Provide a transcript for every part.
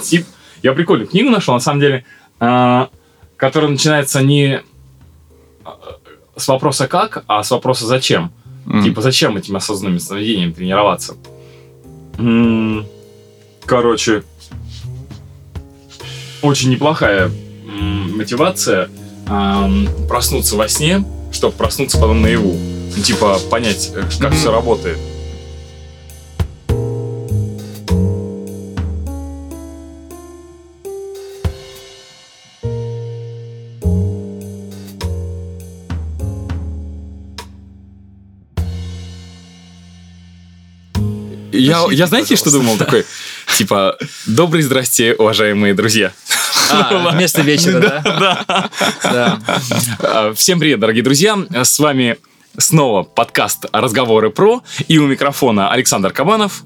Тип, я прикольную книгу нашел, на самом деле, э, которая начинается не с вопроса как, а с вопроса зачем. Mm. Типа, зачем этим осознанным сновидением тренироваться? М-м- короче, очень неплохая м- мотивация эм, проснуться во сне, чтобы проснуться потом наяву. Типа, понять, э, как mm-hmm. все работает. Я, я знаете, что думал такой? Типа, добрый здрасте, уважаемые друзья. А, вместо вечера, да? Да. А, всем привет, дорогие друзья. С вами снова подкаст «Разговоры про» и у микрофона Александр Кабанов.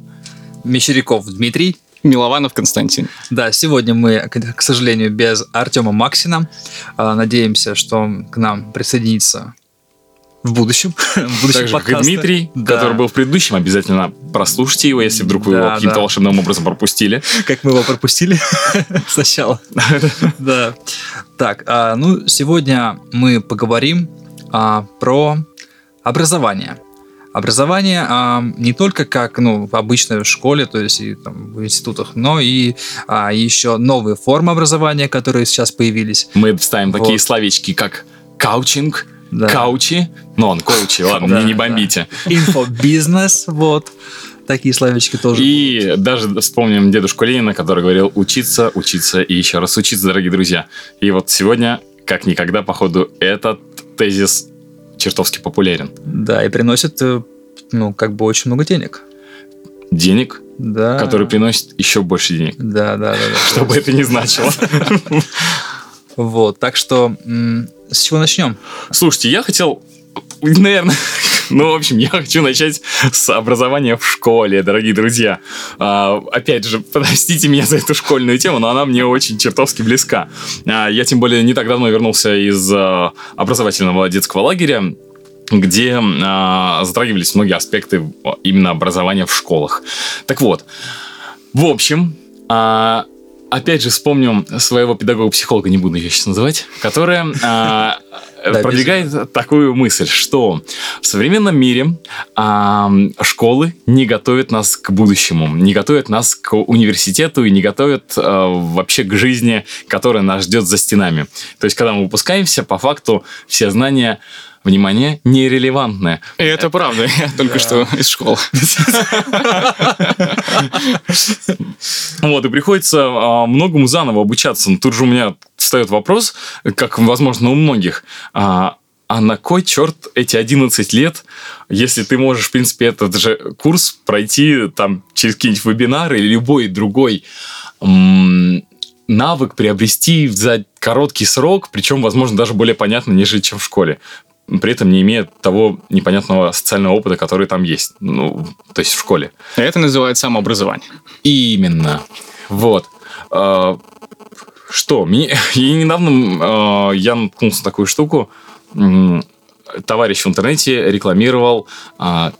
Мещеряков Дмитрий. Милованов Константин. Да, сегодня мы, к сожалению, без Артема Максина. А, надеемся, что к нам присоединится в будущем. в будущем так же, как и Дмитрий, да. который был в предыдущем. Обязательно прослушайте его, если вдруг вы да, его каким-то да. волшебным образом пропустили. Как мы его пропустили сначала. да. Так, а, ну, сегодня мы поговорим а, про образование. Образование а, не только как ну, обычно в школе, то есть и там, в институтах, но и а, еще новые формы образования, которые сейчас появились. Мы вставим вот. такие словечки, как каучинг, да. Каучи. Ну, он коучи, ладно, мне не бомбите. Инфобизнес, вот. Такие словечки тоже. И даже вспомним дедушку Ленина, который говорил учиться, учиться и еще раз учиться, дорогие друзья. И вот сегодня, как никогда, походу, этот тезис чертовски популярен. Да, и приносит, э, ну, как бы очень много денег. Денег? Да. Который приносит еще больше денег. Да, да, да. да Что бы это ни значило. Вот, так что с чего начнем? Слушайте, я хотел, наверное, ну, в общем, я хочу начать с образования в школе, дорогие друзья. А, опять же, простите меня за эту школьную тему, но она мне очень чертовски близка. А, я, тем более, не так давно вернулся из а, образовательного детского лагеря, где а, затрагивались многие аспекты именно образования в школах. Так вот, в общем, а, опять же вспомним своего педагога-психолога, не буду ее сейчас называть, которая а, продвигает такую мысль, что в современном мире а, школы не готовят нас к будущему, не готовят нас к университету и не готовят а, вообще к жизни, которая нас ждет за стенами. То есть, когда мы выпускаемся, по факту все знания внимание, нерелевантное. И это правда, я только что из школы. Вот, и приходится а, многому заново обучаться. Но тут же у меня встает вопрос, как, возможно, у многих, а, а на кой черт эти 11 лет, если ты можешь, в принципе, этот же курс пройти там через какие-нибудь вебинары или любой другой навык приобрести за короткий срок, причем, возможно, даже более понятно, нежели чем в школе при этом не имея того непонятного социального опыта, который там есть, ну, то есть в школе. Это называется самообразование. Именно. Вот. А, что? Мне, и недавно э, я наткнулся на такую штуку. Товарищ в интернете рекламировал э,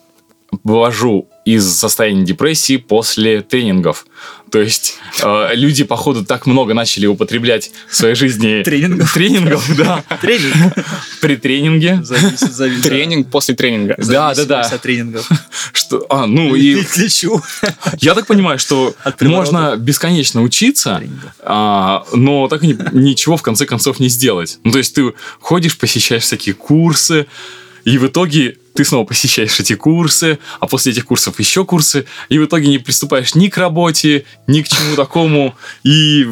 вывожу из состояния депрессии после тренингов. То есть э, люди, походу, так много начали употреблять в своей жизни тренингов. Тренингов, да. Тренинг. При тренинге. Зависит, зависит. Тренинг после тренинга. Да, да, да. от тренингов. Что, а, ну и... Лечу. Я так понимаю, что можно бесконечно учиться, а, но так и ничего в конце концов не сделать. Ну, то есть ты ходишь, посещаешь всякие курсы, и в итоге ты снова посещаешь эти курсы, а после этих курсов еще курсы, и в итоге не приступаешь ни к работе, ни к чему такому. И,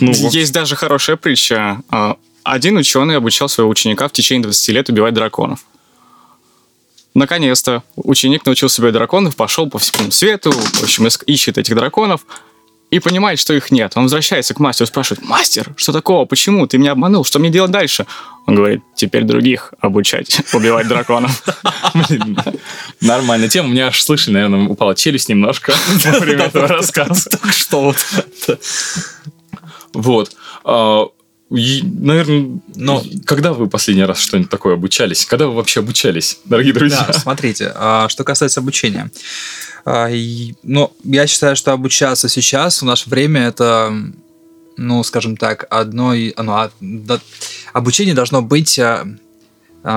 ну, Есть даже хорошая притча. А, один ученый обучал своего ученика в течение 20 лет убивать драконов. Наконец-то ученик научился убивать драконов, пошел по всему свету, в общем, ищет этих драконов, и понимает, что их нет. Он возвращается к мастеру, спрашивает, мастер, что такого, почему, ты меня обманул, что мне делать дальше? Он говорит, теперь других обучать, убивать драконов. Нормальная тема, у меня аж слышали, наверное, упала челюсть немножко во время этого рассказа. Что вот. Вот. А, наверное, но когда вы последний раз что-нибудь такое обучались? Когда вы вообще обучались, дорогие друзья? Да, смотрите, а, что касается обучения. А, ну, я считаю, что обучаться сейчас в наше время это, ну, скажем так, одно... Ну, обучение должно быть а, а,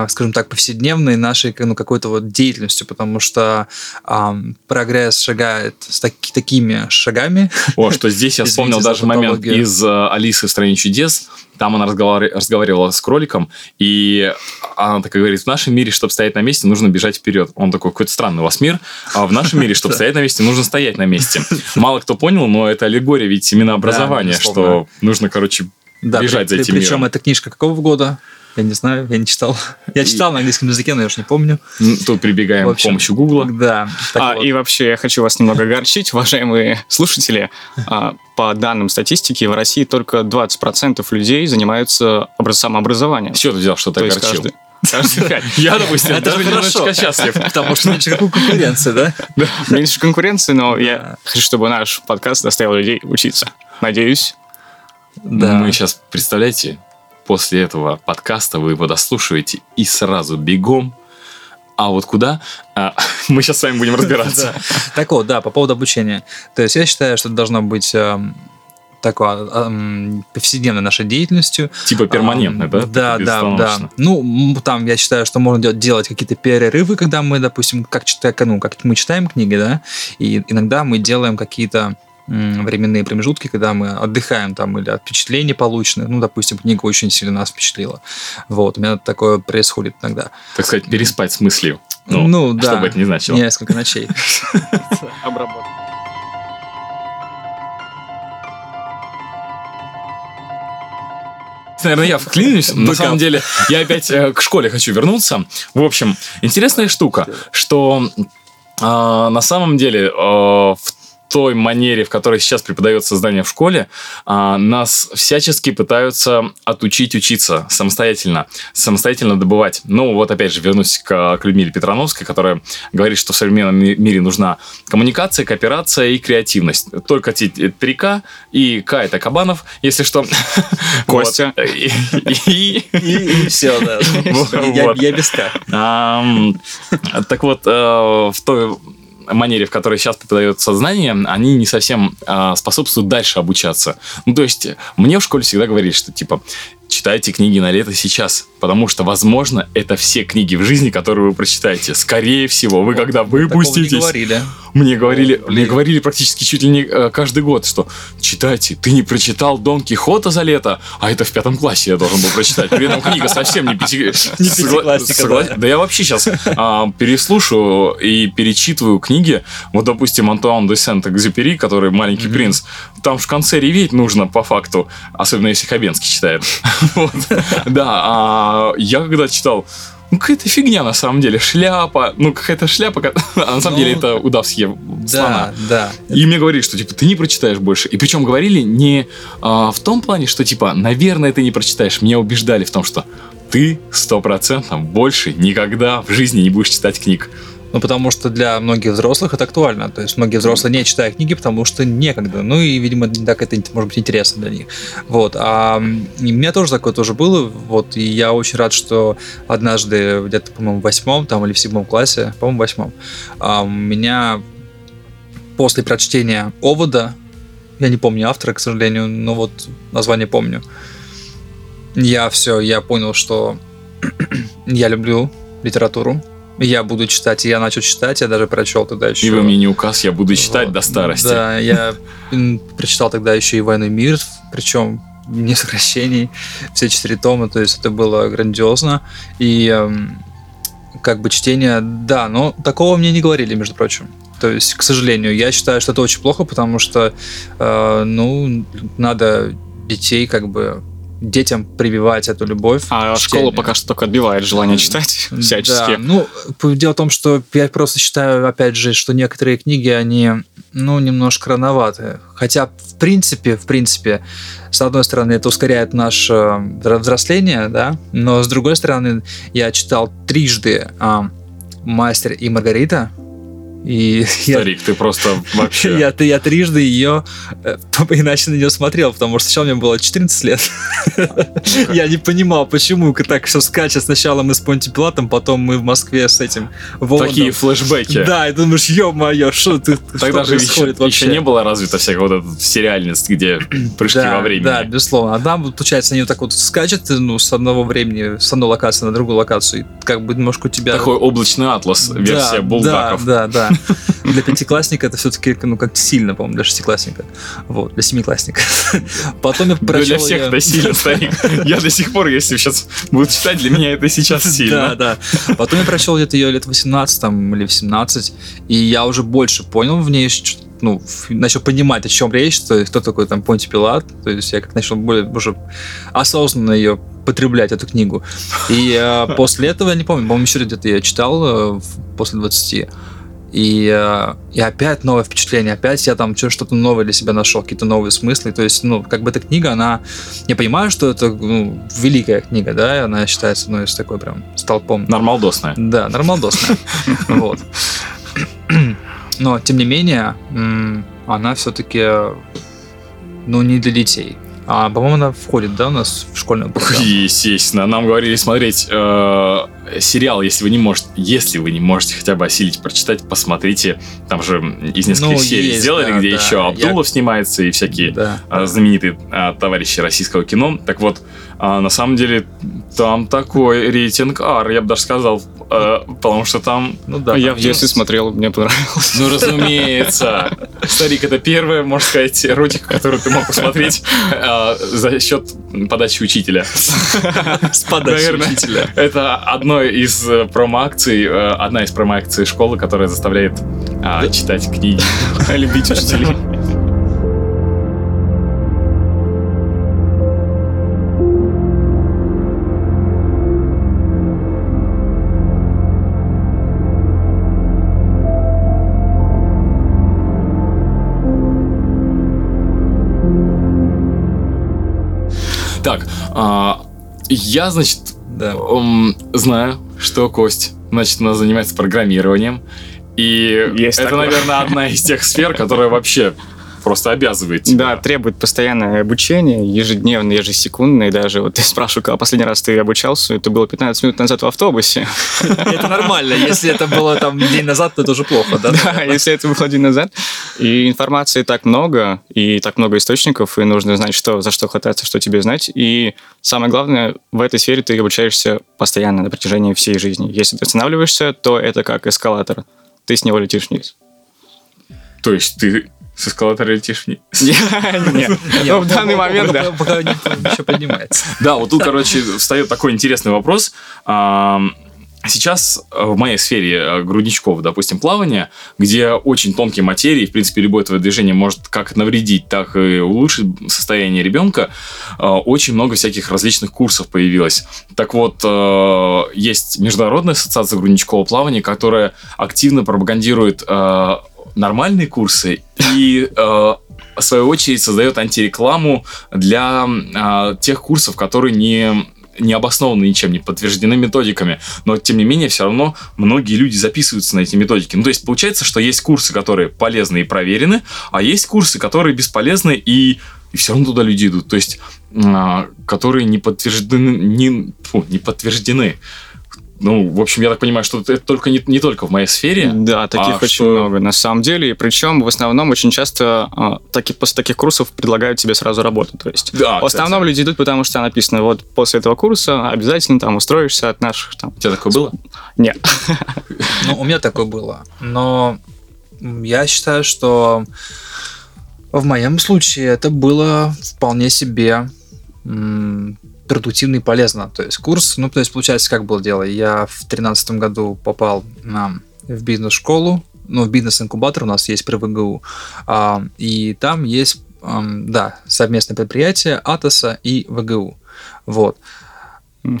скажем так, повседневной нашей ну, какой-то вот деятельностью, потому что а, прогресс шагает с таки, такими шагами. О, что здесь я вспомнил даже момент из uh, Алисы в стране чудес. Там она разговар... разговаривала с кроликом, и она такая говорит, в нашем мире, чтобы стоять на месте, нужно бежать вперед. Он такой, какой-то странный у вас мир, а в нашем мире, чтобы стоять на месте, нужно стоять на месте. Мало кто понял, но это аллегория ведь именно образования, что нужно, короче, бежать за этим миром. Причем эта книжка какого года? Я не знаю, я не читал. Я читал на английском языке, но я уж не помню. Тут прибегаем общем, к помощи Гугла. Да. А, вот. И вообще я хочу вас немного огорчить, уважаемые слушатели. А, по данным статистики, в России только 20% людей занимаются самообразованием. Чего ты взял, что ты огорчил? Каждый... Я, допустим, даже немножечко счастлив. Потому что меньше конкуренции, да? Да, меньше конкуренции, но я хочу, чтобы наш подкаст заставил людей учиться. Надеюсь. Да. Мы сейчас, представляете, после этого подкаста вы его дослушиваете и сразу бегом а вот куда? А, мы сейчас с вами будем разбираться. Так вот, да, по поводу обучения. То есть я считаю, что это должно быть эм, такой эм, повседневной нашей деятельностью. Типа перманентной, да? Да, да, да. Ну, там я считаю, что можно делать какие-то перерывы, когда мы, допустим, как, читаем, ну, как мы читаем книги, да, и иногда мы делаем какие-то временные промежутки, когда мы отдыхаем там или от впечатлений полученных. Ну, допустим, книга очень сильно нас впечатлила. Вот, у меня такое происходит иногда. Так сказать, переспать с мыслью. Ну, ну да. Что бы это ни значило. Несколько ночей. Обработать. наверное, я вклинюсь. На самом деле, я опять э, к школе хочу вернуться. В общем, интересная штука, что э, на самом деле э, в той манере, в которой сейчас преподается создание в школе, а, нас всячески пытаются отучить учиться самостоятельно, самостоятельно добывать. Ну, вот опять же, вернусь к, к Людмиле Петрановской, которая говорит, что в современном мире нужна коммуникация, кооперация и креативность. Только эти три К, и К это Кабанов, если что. Костя. И все, да. Я без К. Так вот, э, в той манере, в которой сейчас преподает сознание, они не совсем э, способствуют дальше обучаться. Ну, то есть, мне в школе всегда говорили, что, типа, читайте книги на лето сейчас, потому что, возможно, это все книги в жизни, которые вы прочитаете. Скорее всего, вы когда выпуститесь... Не говорили. Мне говорили, О, мне говорили практически чуть ли не э, каждый год, что читайте, ты не прочитал Дон Кихота за лето, а это в пятом классе я должен был прочитать. При этом книга совсем не, пяти... не пятиклассика. Да. да я вообще сейчас а, переслушаю и перечитываю книги. Вот, допустим, Антуан де Сент-Экзюпери, который «Маленький принц», там в конце реветь нужно по факту, особенно если Хабенский читает. Да, а я когда читал ну, какая-то фигня на самом деле. Шляпа. Ну, какая-то шляпа. А на самом ну, деле это удав съел Да, да. И мне говорили, что типа ты не прочитаешь больше. И причем говорили не а, в том плане, что типа, наверное, ты не прочитаешь. Меня убеждали в том, что ты стопроцентно больше никогда в жизни не будешь читать книг. Ну, потому что для многих взрослых это актуально. То есть многие взрослые не читают книги, потому что некогда. Ну и, видимо, так это может быть интересно для них. Вот. А у меня тоже такое тоже было. Вот. И я очень рад, что однажды где-то, по-моему, в восьмом там, или в седьмом классе, по-моему, в восьмом, а, у меня после прочтения «Овода», я не помню автора, к сожалению, но вот название помню, я все, я понял, что я люблю литературу, я буду читать, и я начал читать, я даже прочел тогда еще... И вы мне не указ, я буду читать вот. до старости. Да, я прочитал тогда еще и «Войну мир», причем не сокращений, все четыре тома, то есть это было грандиозно. И эм, как бы чтение, да, но такого мне не говорили, между прочим. То есть, к сожалению, я считаю, что это очень плохо, потому что, э, ну, надо детей как бы детям прививать эту любовь. А школа пока что только отбивает желание читать всячески. Да, ну, дело в том, что я просто считаю, опять же, что некоторые книги, они, ну, немножко рановаты. Хотя, в принципе, в принципе, с одной стороны, это ускоряет наше э, взросление, да, но с другой стороны, я читал трижды а, «Мастер и Маргарита», И Старик, ты просто вообще... я, я трижды ее э, иначе на нее смотрел, потому что сначала мне было 14 лет. Я не понимал, почему так все скачет. Сначала мы с Понти Пилатом, потом мы в Москве с этим Воландом. Такие флешбеки. Да, и думаешь, ё-моё, что ты Тогда что же еще, вообще? еще не было развито всякая вот эта сериальность, где прыжки да, во времени. Да, безусловно. А там, получается, они вот так вот скачут, ну, с одного времени, с одной локации на другую локацию. И как бы немножко у тебя... Такой облачный атлас, версия да, булгаков. Да, да, да. Для пятиклассника это все-таки, ну, как сильно, по-моему, для шестиклассника. Вот, для семиклассника. Потом я Да прочел... для всех я- это сильно, старик. Я до сих пор, если сейчас буду читать, для меня это сейчас Да, сильно. да. Потом я прочел где-то ее лет 18 там, или в 17, и я уже больше понял в ней, что- ну, начал понимать, о чем речь, то есть кто такой там Понти Пилат, то есть я как начал более уже осознанно ее потреблять, эту книгу. И э, после этого, я не помню, по-моему, еще где-то я читал э, после 20, и, э, и опять новое впечатление, опять я там что-то новое для себя нашел, какие-то новые смыслы. То есть, ну, как бы эта книга, она... Я понимаю, что это ну, великая книга, да, и она считается одной из такой прям столпом Нормалдосная. да, нормалдосная. Вот. Но, тем не менее, она все-таки, ну, не для детей. А, по-моему, она входит, да, у нас в школьную программу? Естественно, нам говорили смотреть э, сериал, если вы не можете, если вы не можете хотя бы осилить прочитать, посмотрите. Там же из нескольких Ну, серий есть, сделали, да, где да. еще Я- Абдулов снимается и всякие Да. а, знаменитые а, товарищи российского кино. Так вот, а, на самом деле там такой рейтинг R, я бы даже сказал, а, потому что там, Ну да. я там в детстве смотрел, мне понравилось. ну разумеется, старик, это первая, можно сказать, эротика, которую ты мог посмотреть а, за счет подачи учителя. С подачи учителя. Это одно из э, промо-акций, э, одна из промо-акций школы, которая заставляет читать книги. Любить учителей. А, я, значит, Да. М, знаю, что Кость, значит, она занимается программированием. И Есть это, такое. наверное, одна из тех сфер, которая вообще просто обязывает тебя. Да, требует постоянное обучение, ежедневное, ежесекундное. И даже вот я спрашиваю, когда последний раз ты обучался, это было 15 минут назад в автобусе. Это нормально. Если это было там день назад, то это уже плохо, да? Да, если это было день назад. И информации так много, и так много источников, и нужно знать, что, за что хвататься, что тебе знать. И самое главное, в этой сфере ты обучаешься постоянно на протяжении всей жизни. Если ты останавливаешься, то это как эскалатор. Ты с него летишь вниз. То есть ты с эскалатора летишь вниз. Нет, ну, в данный момент, да. Пока не еще поднимается. Да, вот тут, короче, встает такой интересный вопрос. Сейчас в моей сфере э, грудничков, допустим, плавания, где очень тонкие материи, в принципе, любое твое движение может как навредить, так и улучшить состояние ребенка, э, очень много всяких различных курсов появилось. Так вот, э, есть Международная ассоциация грудничкового плавания, которая активно пропагандирует нормальные курсы и э, в свою очередь создает антирекламу для а, тех курсов, которые не не обоснованы ничем, не подтверждены методиками, но тем не менее все равно многие люди записываются на эти методики. Ну, то есть получается, что есть курсы, которые полезны и проверены, а есть курсы, которые бесполезны и, и все равно туда люди идут. То есть, а, которые не подтверждены, не, фу, не подтверждены. Ну, в общем, я так понимаю, что это только не, не только в моей сфере. Да, таких А очень что- много на самом деле. И причем в основном очень часто а, таки, после таких курсов предлагают тебе сразу работу. То есть Да, в основном люди идут, потому что написано, вот после этого курса обязательно там устроишься от наших там. У тебя такое было? Нет. Ну, у меня такое было. Но я считаю, что в моем случае это было вполне себе продуктивно и полезно. То есть курс, ну, то есть получается, как было дело. Я в тринадцатом году попал на, в бизнес-школу, ну, в бизнес-инкубатор у нас есть при ВГУ, а, и там есть, ам, да, совместное предприятие Атоса и ВГУ. Вот.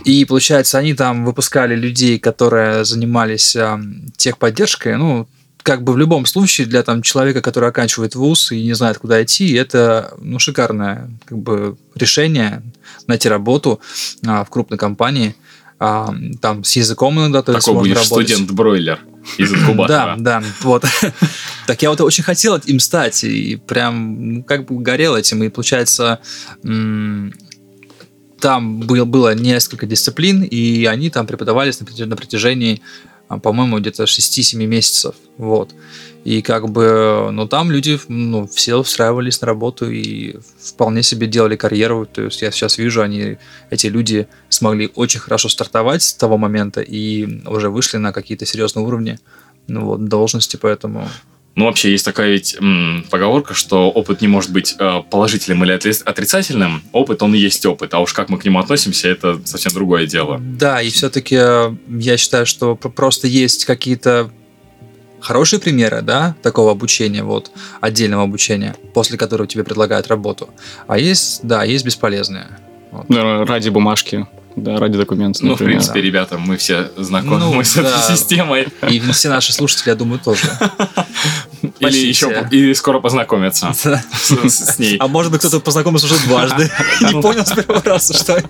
И получается, они там выпускали людей, которые занимались ам, техподдержкой. Ну, как бы в любом случае для там человека, который оканчивает вуз и не знает, куда идти, это ну, шикарное как бы решение найти работу а, в крупной компании. а, там с языком иногда, то есть Такой будешь работать. студент-бройлер из Да, инкубатора. да, вот. Так я вот очень хотел им стать, и прям ну, как бы горел этим, и получается там был, было несколько дисциплин, и они там преподавались на протяжении, по-моему, где-то 6-7 месяцев, вот. И как бы, ну, там люди, ну, все устраивались на работу и вполне себе делали карьеру, то есть я сейчас вижу, они, эти люди смогли очень хорошо стартовать с того момента и уже вышли на какие-то серьезные уровни, ну, вот, должности, поэтому... Ну, вообще, есть такая ведь м, поговорка, что опыт не может быть э, положительным или отри- отрицательным. Опыт, он и есть опыт. А уж как мы к нему относимся, это совсем другое дело. Да, и все-таки я считаю, что пр- просто есть какие-то хорошие примеры, да, такого обучения, вот, отдельного обучения, после которого тебе предлагают работу. А есть, да, есть бесполезные. Вот. Ради бумажки, да, ради документов, Ну, в например. принципе, ребята, мы все знакомы Ну, с этой да. системой. И все наши слушатели, я думаю, тоже. Или еще или скоро познакомятся с, с ней. А может быть, кто-то познакомился уже дважды не понял с первого раза, что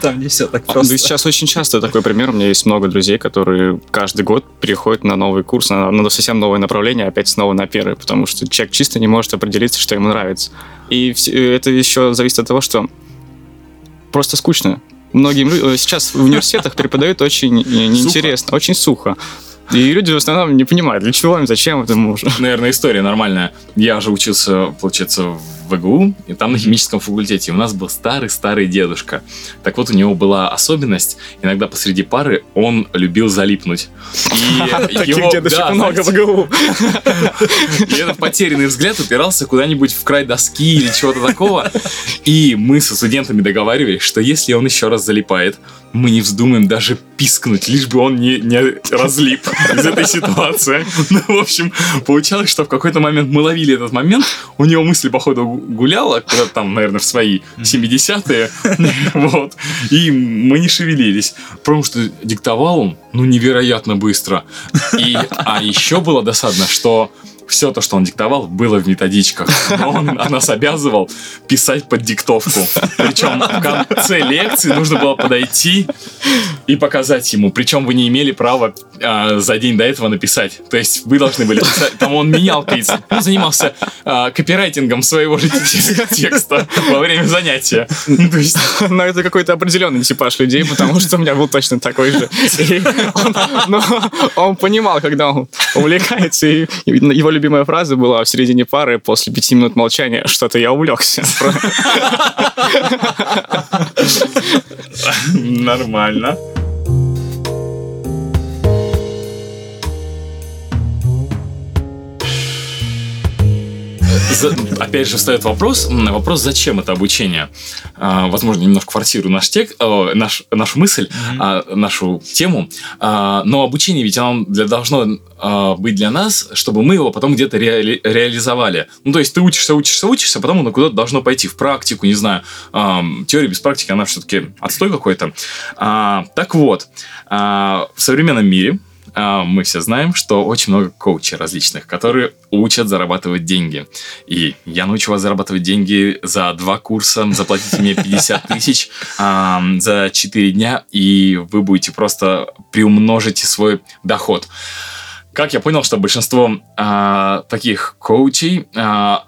там не все так А, Да просто. сейчас очень часто такой пример. У меня есть много друзей, которые каждый год переходят на новый курс, на, совсем новое направление, опять снова на первый, потому что человек чисто не может определиться, что ему нравится. И вс- это еще зависит от того, что просто скучно. Многим э, сейчас в университетах преподают очень неинтересно, очень сухо. И люди в основном не понимают, для чего им, зачем это нужно. Наверное, история нормальная. Я же учился, получается, в ВГУ, и там на химическом факультете у нас был старый-старый дедушка. Так вот, у него была особенность, иногда посреди пары он любил залипнуть. И Таких дедушек много в знаете, ГУ. И этот потерянный взгляд упирался куда-нибудь в край доски или чего-то такого. И мы со студентами договаривались, что если он еще раз залипает, мы не вздумаем даже пискнуть, лишь бы он не, не разлип из этой ситуации. Ну, в общем, получалось, что в какой-то момент мы ловили этот момент, у него мысли, походу, гуляла куда-то там, наверное, в свои 70-е, вот, и мы не шевелились, потому что диктовал он, ну, невероятно быстро. И, а еще было досадно, что все то, что он диктовал, было в методичках. Но он нас обязывал писать под диктовку. Причем в конце лекции нужно было подойти и показать ему. Причем вы не имели права а, за день до этого написать. То есть вы должны были писать. Там он менял тезис. Он занимался а, копирайтингом своего же текста во время занятия. Ну, То есть Но это какой-то определенный типаж людей, потому что у меня был точно такой же. Он, но он понимал, когда он увлекается, и его любимая фраза была в середине пары после пяти минут молчания «Что-то я увлекся». нормально. За- опять же встает вопрос, вопрос, зачем это обучение? А, возможно, немножко форсирую наш текст, э, наш, нашу мысль, а, нашу тему, А, но обучение ведь оно для, должно а, быть для нас, чтобы мы его потом где-то реали- реализовали. Ну, то есть ты учишься, учишься, учишься, потом оно куда-то должно пойти в практику, не знаю. Ам, теория без практики, она все-таки отстой какой-то. А, так вот, а, в современном мире а, мы все знаем, что очень много коучей различных, которые учат зарабатывать деньги. И я научу вас зарабатывать деньги за два курса, заплатите мне 50 тысяч а, за 4 дня, и вы будете просто приумножите свой доход. Как я понял, что большинство а, таких коучей а,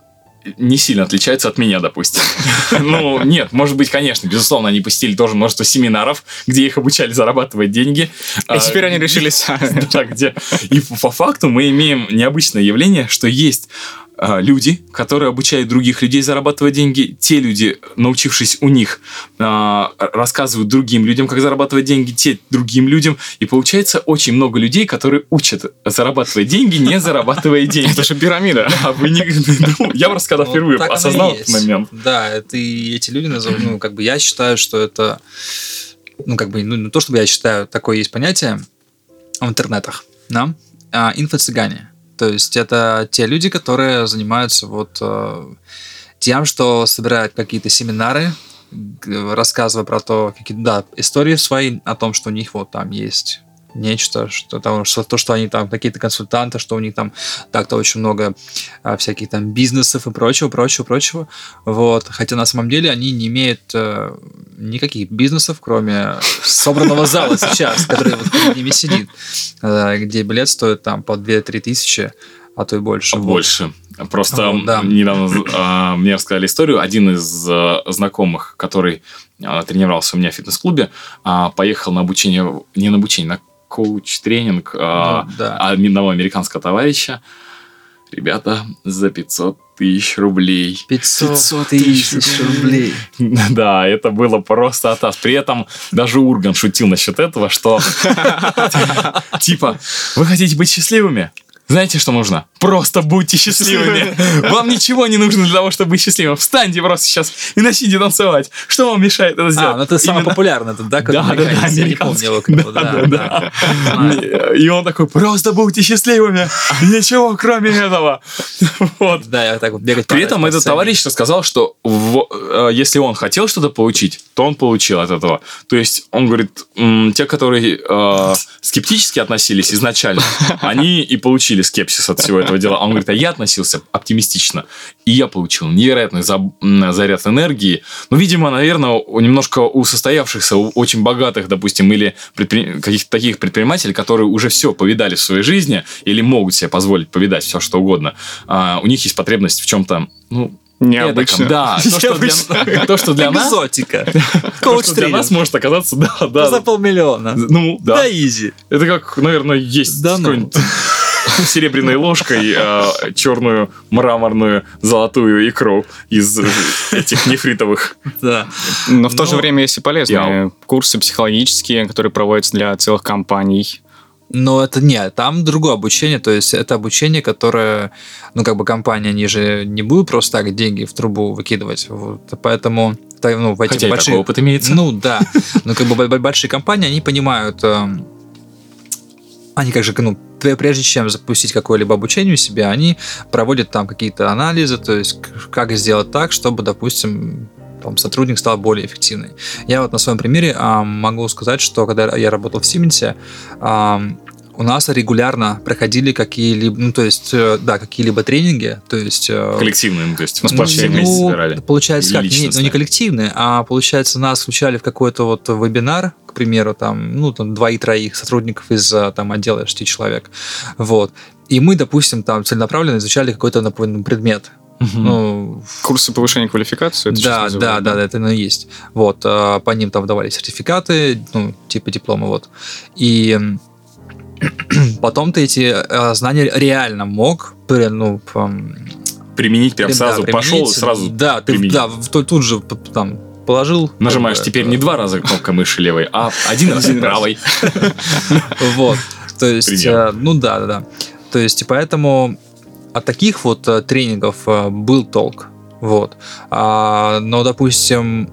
не сильно отличаются от меня, допустим. Ну, нет, может быть, конечно, безусловно, они посетили тоже множество семинаров, где их обучали зарабатывать деньги. И теперь они решили сами. Да, где... И по факту мы имеем необычное явление, что есть а, люди, которые обучают других людей зарабатывать деньги. Те люди, научившись у них, а, рассказывают другим людям, как зарабатывать деньги, те другим людям. И получается очень много людей, которые учат зарабатывать деньги, не зарабатывая деньги. Это же пирамида. А вы не... ну, Я просто когда Ну, впервые осознал этот момент. Да, это и эти люди назовут, ну, как бы я считаю, что это, ну, как бы, ну, не то, чтобы я считаю, такое есть понятие в интернетах, да, а, инфо-цыгане. То есть это те люди, которые занимаются вот э, тем, что собирают какие-то семинары, рассказывая про то, какие да, истории свои о том, что у них вот там есть нечто, что там, что то, что они там какие-то консультанты, что у них там так-то очень много а, всяких там бизнесов и прочего, прочего, прочего. Вот. Хотя на самом деле они не имеют э, никаких бизнесов, кроме собранного зала сейчас, который вот перед ними сидит, э, где билет стоит там по 2-3 тысячи, а то и больше. Больше. Просто Вот, да. недавно а, мне рассказали историю. Один из а, знакомых, который а, тренировался у меня в фитнес-клубе, а, поехал на обучение, не на обучение, на коуч-тренинг а, Ну, да. одного американского товарища. Ребята, за 500 тысяч рублей. 500 тысяч рублей. Да, это было просто атас. При этом даже Урган шутил насчет этого, что типа, вы хотите быть счастливыми? Знаете, что нужно? Просто будьте счастливыми. Вам ничего не нужно для того, чтобы быть счастливым. Встаньте просто сейчас и начните танцевать. Что вам мешает это сделать? А, ну это самый Именно- популярный, это, да, Да, да, да, американский. Да, да, да, да. И он такой, просто будьте счастливыми. Ничего кроме этого. Вот. Да, я так вот бегать При этом этот товарищ рассказал, что э, если он хотел что-то получить, то он получил от этого. То есть он говорит, те, которые э, скептически относились изначально, они и получили скепсис от всего этого дела. А он говорит, а я относился оптимистично, и я получил невероятный заряд энергии. Ну, видимо, наверное, немножко у состоявшихся, у очень богатых, допустим, или предпри- каких-то таких предпринимателей, которые уже все повидали в своей жизни или могут себе позволить повидать все, что угодно, а, у них есть потребность в чем-то, ну, Необычно. эдаком. Да, то, что для, то, что для нас... Экзотика. то, что для нас может оказаться, да, да. За полмиллиона. Ну, да. Да, изи. Это как, наверное, есть Да ну. какой-нибудь серебряной ложкой э, черную мраморную золотую икру из этих нефритовых. Да. Но в то же время есть и полезные Я- курсы психологические, которые проводятся для целых компаний. Но это не, там другое обучение, то есть это обучение, которое, ну, как бы компания, они же не будут просто так деньги в трубу выкидывать, вот, поэтому, ну, в этих Хотя такой опыт имеется. Ну, да, но как бы бо- бо- большие компании, они понимают, эм, они как же, ну, пре- прежде чем запустить какое-либо обучение у себя, они проводят там какие-то анализы, то есть как сделать так, чтобы, допустим, там, сотрудник стал более эффективный. Я вот на своем примере а, могу сказать, что когда я работал в Сименсе, а, у нас регулярно проходили какие-либо, ну, то есть, э, да, какие-либо тренинги, то есть... э, Коллективные, ну, то есть мы ну, все вместе собирали. Получается, Или как, не, ну, не коллективные, а получается, нас включали в какой-то вот вебинар, к примеру, там, ну, там, двоих-троих сотрудников из а, там отдела 6 человек. Вот. И мы, допустим, там целенаправленно изучали какой-то, например, предмет. Ну, Курсы повышения квалификации. это да, сейчас да, да, да, это оно и есть. Вот, а, по ним там давали сертификаты, ну, типа диплома, вот. И потом ты эти а, знания реально мог, ну, Применить прям да, сразу, применить. пошел и сразу Да, ты применил. да, в- тут же там положил. Нажимаешь как бы, теперь не два раза кнопкой мыши левой, а один раз правой. Вот. То есть, э, ну да, да, да. То есть, и поэтому от таких вот э, тренингов э, был толк. Вот. А, но, допустим,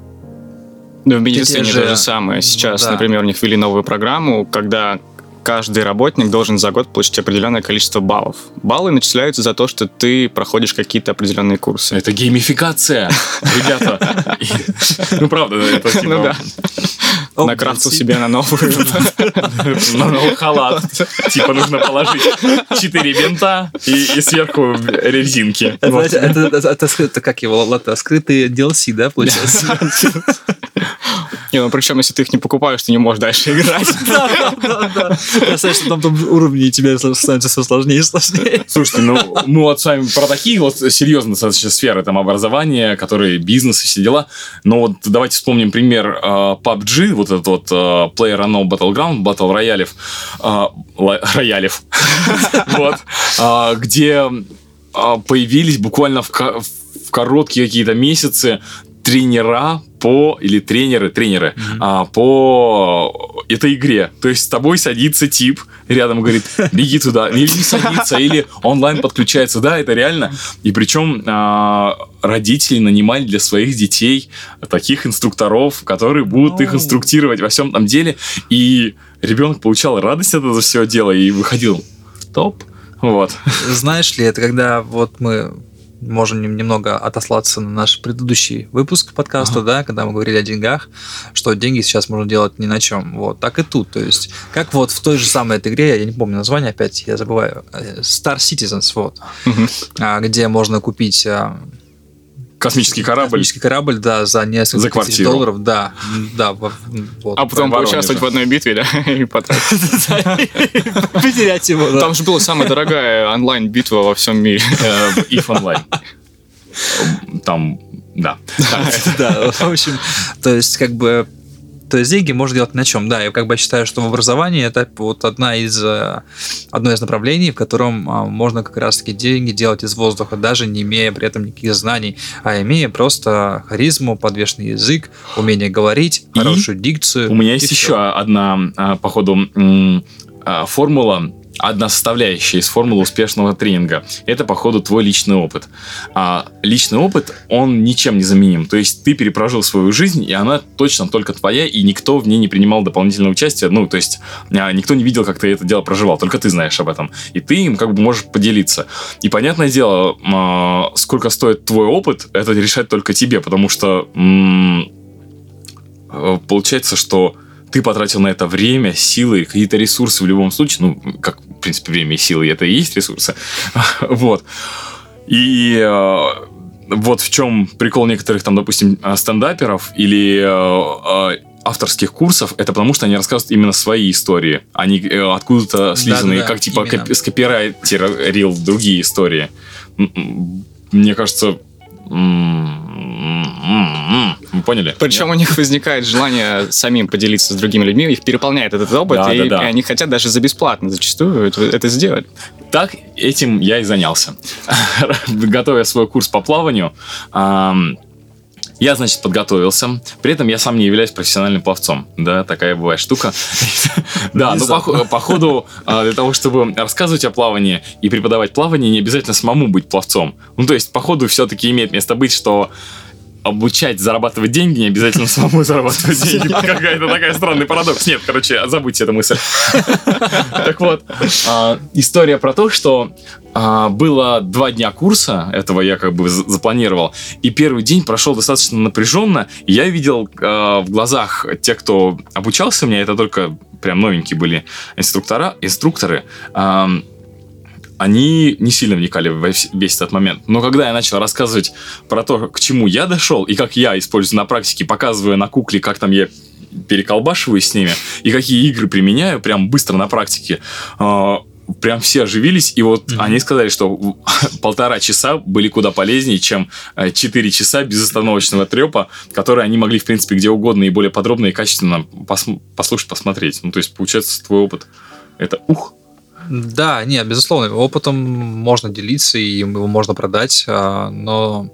Да, в медицине же- то же самое. Сейчас, Да. например, у них ввели новую программу, когда каждый работник должен за год получить определенное количество баллов. Баллы начисляются за то, что ты проходишь какие-то определенные курсы. Это геймификация, ребята. Ну, правда, это типа... Ну да. Накрафтил себе на новую. На новый халат. Типа нужно положить 4 бинта и, сверху резинки. это, как его, это скрытые DLC, да, получается? Не, ну причем, если ты их не покупаешь, ты не можешь дальше играть. Да, да, да. Что там, там уровни тебе становятся все сложнее и сложнее. Слушайте, ну мы вот с вами про такие вот серьезные достаточно сферы, там образование, которые бизнес и все дела. Но вот давайте вспомним пример PUBG, вот этот вот э, PlayerUnknown Battleground, Battle э, ла- роялев, вот, где появились буквально в короткие какие-то месяцы тренера по или тренеры тренеры а, по этой игре. То есть с тобой садится тип рядом говорит беги туда или садится или онлайн подключается. Да это реально. И причем а, родители нанимали для своих детей таких инструкторов которые будут их Оу. инструктировать во всем там деле. И ребенок получал радость от этого всего дела и выходил. В топ. Вот. Знаешь ли, это когда вот мы можем нем- немного отослаться на наш предыдущий выпуск подкаста, да, когда мы говорили о деньгах, что деньги сейчас можно делать ни на чем. Вот, так и тут. То есть, как вот в той же самой этой игре, я не помню название опять, я забываю, э, Star Citizens, вот, а, где можно купить а, Космический корабль. Космический корабль, да, за несколько За тысяч квартиру. долларов, да, да, во- вот. А потом поучаствовать в одной битве, да, и потерять его. Там же была самая дорогая онлайн-битва во всем мире. Э, If Online. Там, да. Да, в общем, то есть, как бы, то есть деньги можно делать на чем, да, я как бы считаю, что в образовании это вот одна из, э, одно из направлений, в котором а, можно как раз-таки деньги делать из воздуха, даже не имея при этом никаких знаний, а имея просто харизму, подвешенный язык, умение говорить, И хорошую дикцию. У меня есть еще одна, а, походу, м, а, формула, одна составляющая из формулы успешного тренинга. Это, походу, твой личный опыт. А личный опыт, он ничем не заменим. То есть ты перепрожил свою жизнь, и она точно только твоя, и никто в ней не принимал дополнительного участия. Ну, то есть а, никто не видел, как ты это дело проживал, только ты знаешь об этом. И ты им как бы можешь поделиться. И понятное дело, а, сколько стоит твой опыт, это решать только тебе, потому что м, э, получается, что ты потратил на это время, силы, какие-то ресурсы в любом случае, ну, как, в принципе, время и силы, это и есть ресурсы. Вот. И э, вот в чем прикол некоторых, там, допустим, э, стендаперов или э, авторских курсов, это потому что они рассказывают именно свои истории. Они откуда-то Да-да-да, как типа именно. скопирайтерил другие истории. Мне кажется... Вы поняли? Причем у них возникает желание самим поделиться с другими людьми, их переполняет этот опыт, Да, и, да, да. и они хотят даже за бесплатно зачастую это, это сделать. Так этим я и занялся. Готовя свой курс по плаванию, я, значит, подготовился. При этом я сам не являюсь профессиональным пловцом. Да, такая бывает штука. Да, ну, по по ходу, а, для того, чтобы рассказывать о плавании и преподавать плавание, не обязательно самому быть пловцом. Ну, то есть, по ходу все-таки имеет место быть, что обучать зарабатывать деньги, не обязательно самому зарабатывать деньги. Какая-то такая странный парадокс. Нет, короче, забудьте эту мысль. Так вот, а, история про то, что а, было два дня курса, этого я как бы за- запланировал, и первый день прошел достаточно напряженно, я видел а, в глазах тех, кто обучался у меня, это только прям новенькие были инструктора, инструкторы, ам, они не сильно вникали в весь, этот момент. Но когда я начал рассказывать про то, к чему я дошел, и как я использую на практике, показывая на кукле, как там я переколбашиваю с ними, и какие игры применяю прям быстро на практике, а, прям все оживились, и вот они сказали, что полтора часа были куда полезнее, чем э, четыре часа безостановочного трепа, которые они могли, в принципе, где угодно и более подробно и качественно пос- послушать, посмотреть. Ну, то есть, получается, твой опыт это ух, Да, нет, безусловно, опытом можно делиться и его можно продать, а, но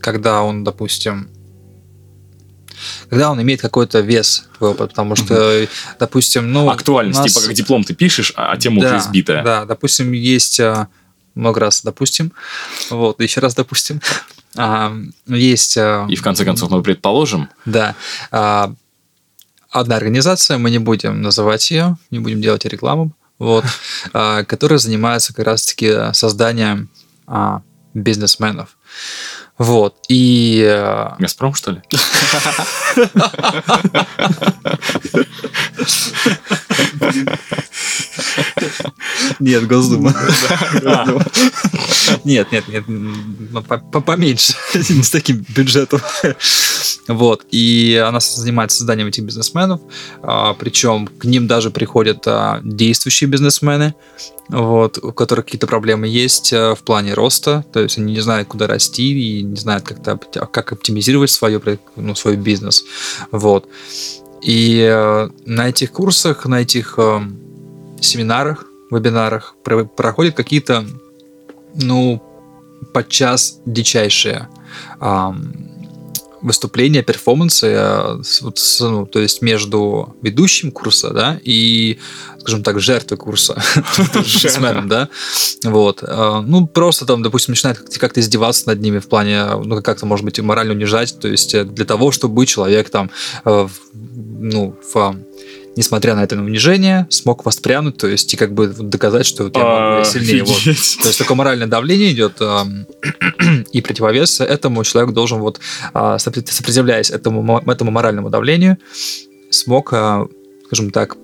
когда он, допустим, когда он имеет какой-то вес, твой опыт, потому что, допустим, ну... актуальность, нас- типа как диплом ты пишешь, а а тема да, уже избитая. Да, допустим, есть а, много раз, допустим, вот, еще раз, допустим, есть... И в конце концов, мы предположим, Да. Одна организация, мы не будем называть ее, не будем делать рекламу, вот, а, которая занимается как раз-таки созданием а, бизнесменов. Вот. И а, Газпром, что ли? Нет, Госдума. Нет, нет, нет, по- поменьше, не с таким бюджетом. Вот, и она занимается созданием этих бизнесменов, а, причем к ним даже приходят а, действующие бизнесмены, вот, у которых какие-то проблемы есть а, в плане роста, то есть они не знают, куда расти и не знают, как, как оптимизировать свое, ну, свой бизнес. Вот. И э, на этих курсах, на этих э, семинарах, вебинарах про- проходят какие-то, ну, подчас дичайшие выступления, перформансы, э, вот ну, то есть между ведущим курса, да, и, скажем так, жертвой курса, бизнесменом, да, вот, Э, ну, просто там, допустим, начинает как- как-то издеваться над ними в плане, ну, как-то, может быть, морально унижать, то есть э, для того, чтобы человек там, ну, в несмотря на это унижение, смог воспрянуть, то есть и как бы доказать, что вот я могу, я сильнее. Вот. Офигеть. То есть такое моральное давление идет, и противовес этому человек должен вот, а, сопротивляясь этому, этому моральному давлению, смог, а, скажем так,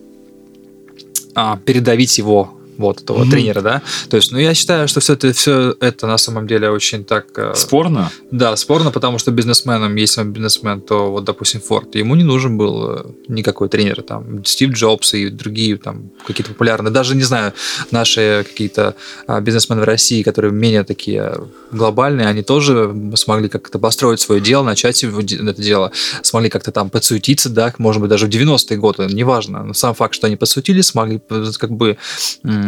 а, передавить его вот этого Мгм. тренера, да. То есть, ну, я считаю, что все это, все это на самом деле очень так... э, Спорно? Да, спорно, потому что бизнесменам, если он бизнесмен, то вот, допустим, Форд, ему не нужен был э, никакой тренер, там, Стив Джобс и другие там какие-то популярные, даже, не знаю, наши какие-то а, бизнесмены в России, которые менее такие глобальные, они тоже смогли как-то построить свое дело, начать это дело, смогли как-то там подсуетиться, да, может быть, даже в 90-е годы, неважно, но сам факт, что они подсуетились, смогли п- как бы...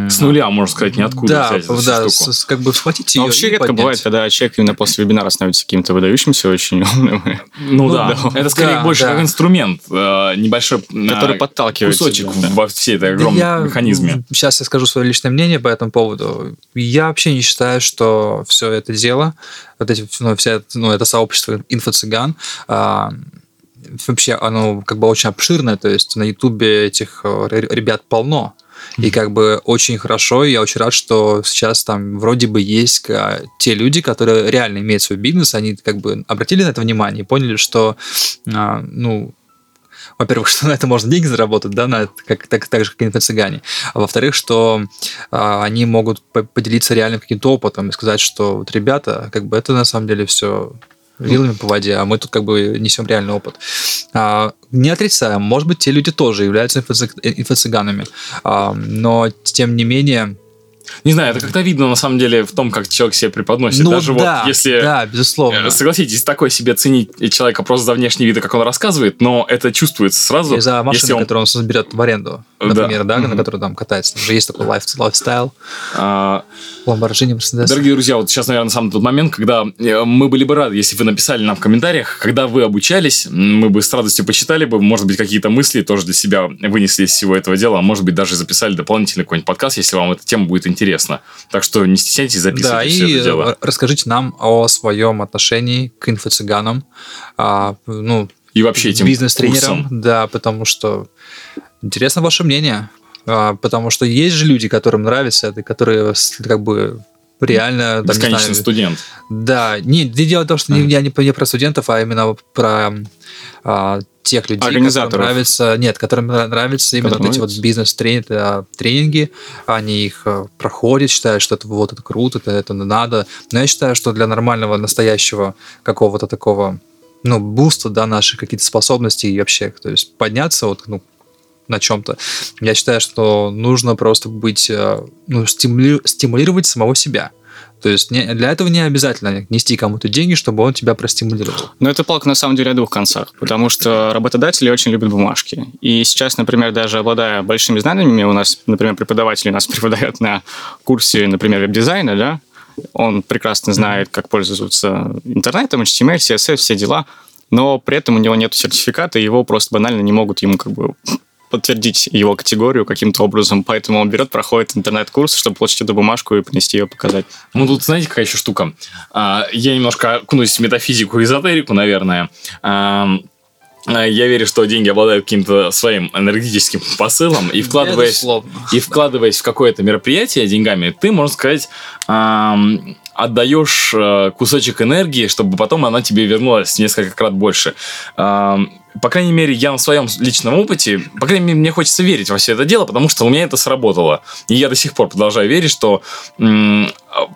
С нуля, можно сказать, ниоткуда да, взять эту да, штуку. с- как бы схватить Но ее вообще и редко поднять. бывает, когда человек именно после вебинара становится каким-то выдающимся, очень умным, Ну, Ну, да. да. это скорее Да, больше да. как инструмент, э, небольшой который э, подталкивает кусочек тебя, да. во всей этой огромном Я, механизме. Сейчас я скажу свое личное мнение по этому поводу. Я вообще не считаю, что все это дело, вот эти, ну, вся, это- ну, это сообщество инфо-цыган, а, вообще оно как бы очень обширное, то есть на Ютубе этих э, ребят полно. И как бы очень хорошо, я очень рад, что сейчас там вроде бы есть а, те люди, которые реально имеют свой бизнес, они как бы обратили на это внимание и поняли, что, а, ну, во-первых, что на это можно деньги заработать, да, на как, так, так же, как и инфо-цыгане. А во-вторых, что а, они могут по- поделиться реальным каким-то опытом и сказать, что вот, ребята, как бы это на самом деле все вилами по воде, а мы тут как бы несем реальный опыт. А, не отрицаем, может быть, те люди тоже являются инфо-цыг- инфо-цыганами, А, но тем не менее, Не знаю, это как-то видно на самом деле в том, как человек себя преподносит. ну Даже да, вот если... да, безусловно. э, Согласитесь, такое себе ценить человека просто за внешний вид, как он рассказывает, но это чувствуется сразу. И за машину, если он, которую он берет в аренду, Да. например, да, на которой там катается. Там же есть такой лайф, лайфстайл, а, Lamborghini, Mercedes. Дорогие друзья, вот сейчас, наверное, самый тот момент, когда э, мы были бы рады, если вы написали нам в комментариях, когда вы обучались, мы бы с радостью почитали бы, может быть, какие-то мысли тоже для себя вынесли из всего этого дела, а может быть, даже записали дополнительный какой-нибудь подкаст, если вам эта тема будет интересна. Так что не стесняйтесь, записывайте Да, все и это дело. р- расскажите нам о своем отношении к инфо-цыганам, а, ну, И вообще этим бизнес-тренерам, курсом. да, потому что интересно ваше мнение, А, потому что есть же люди, которым нравится это, которые как бы реально... там, не Бесконечный знаю, студент. Да, не, не дело в том, что не- я не, про- не про студентов, а именно про а, тех людей, которым нравится, нет, которым нра- нравятся именно вот эти вот бизнес-тренинги, они их э, проходят, считают, что это вот это круто, это, это надо. Но я считаю, что для нормального, настоящего какого-то такого, ну, буста, да, наших какие-то способности и вообще, то есть подняться вот, ну, на чем-то. Я считаю, что нужно просто быть, э, ну, стимули- стимулировать самого себя. То есть не- для этого не обязательно нести кому-то деньги, чтобы он тебя простимулировал. Но это палка на самом деле о двух концах, потому что работодатели очень любят бумажки. И сейчас, например, даже обладая большими знаниями, у нас, например, преподаватель у нас преподает на курсе, например, веб-дизайна, да, он прекрасно знает, как пользоваться интернетом, HTML, CSS, все дела, но при этом у него нет сертификата, и его просто банально не могут ему как бы подтвердить его категорию каким-то образом, поэтому он берет, проходит интернет-курс, чтобы получить эту бумажку и принести ее показать. Ну, тут, знаете, какая еще штука? А, Я немножко окунусь в метафизику и эзотерику, наверное. А, а, Я верю, что деньги обладают каким-то своим энергетическим посылом, и вкладываясь, Безусловно. и вкладываясь в какое-то мероприятие деньгами, ты, можно сказать, отдаешь э, кусочек энергии, чтобы потом она тебе вернулась несколько крат больше. По крайней мере, я на своем личном опыте, по крайней мере, мне хочется верить во все это дело, потому что у меня это сработало. И я до сих пор продолжаю верить, что а,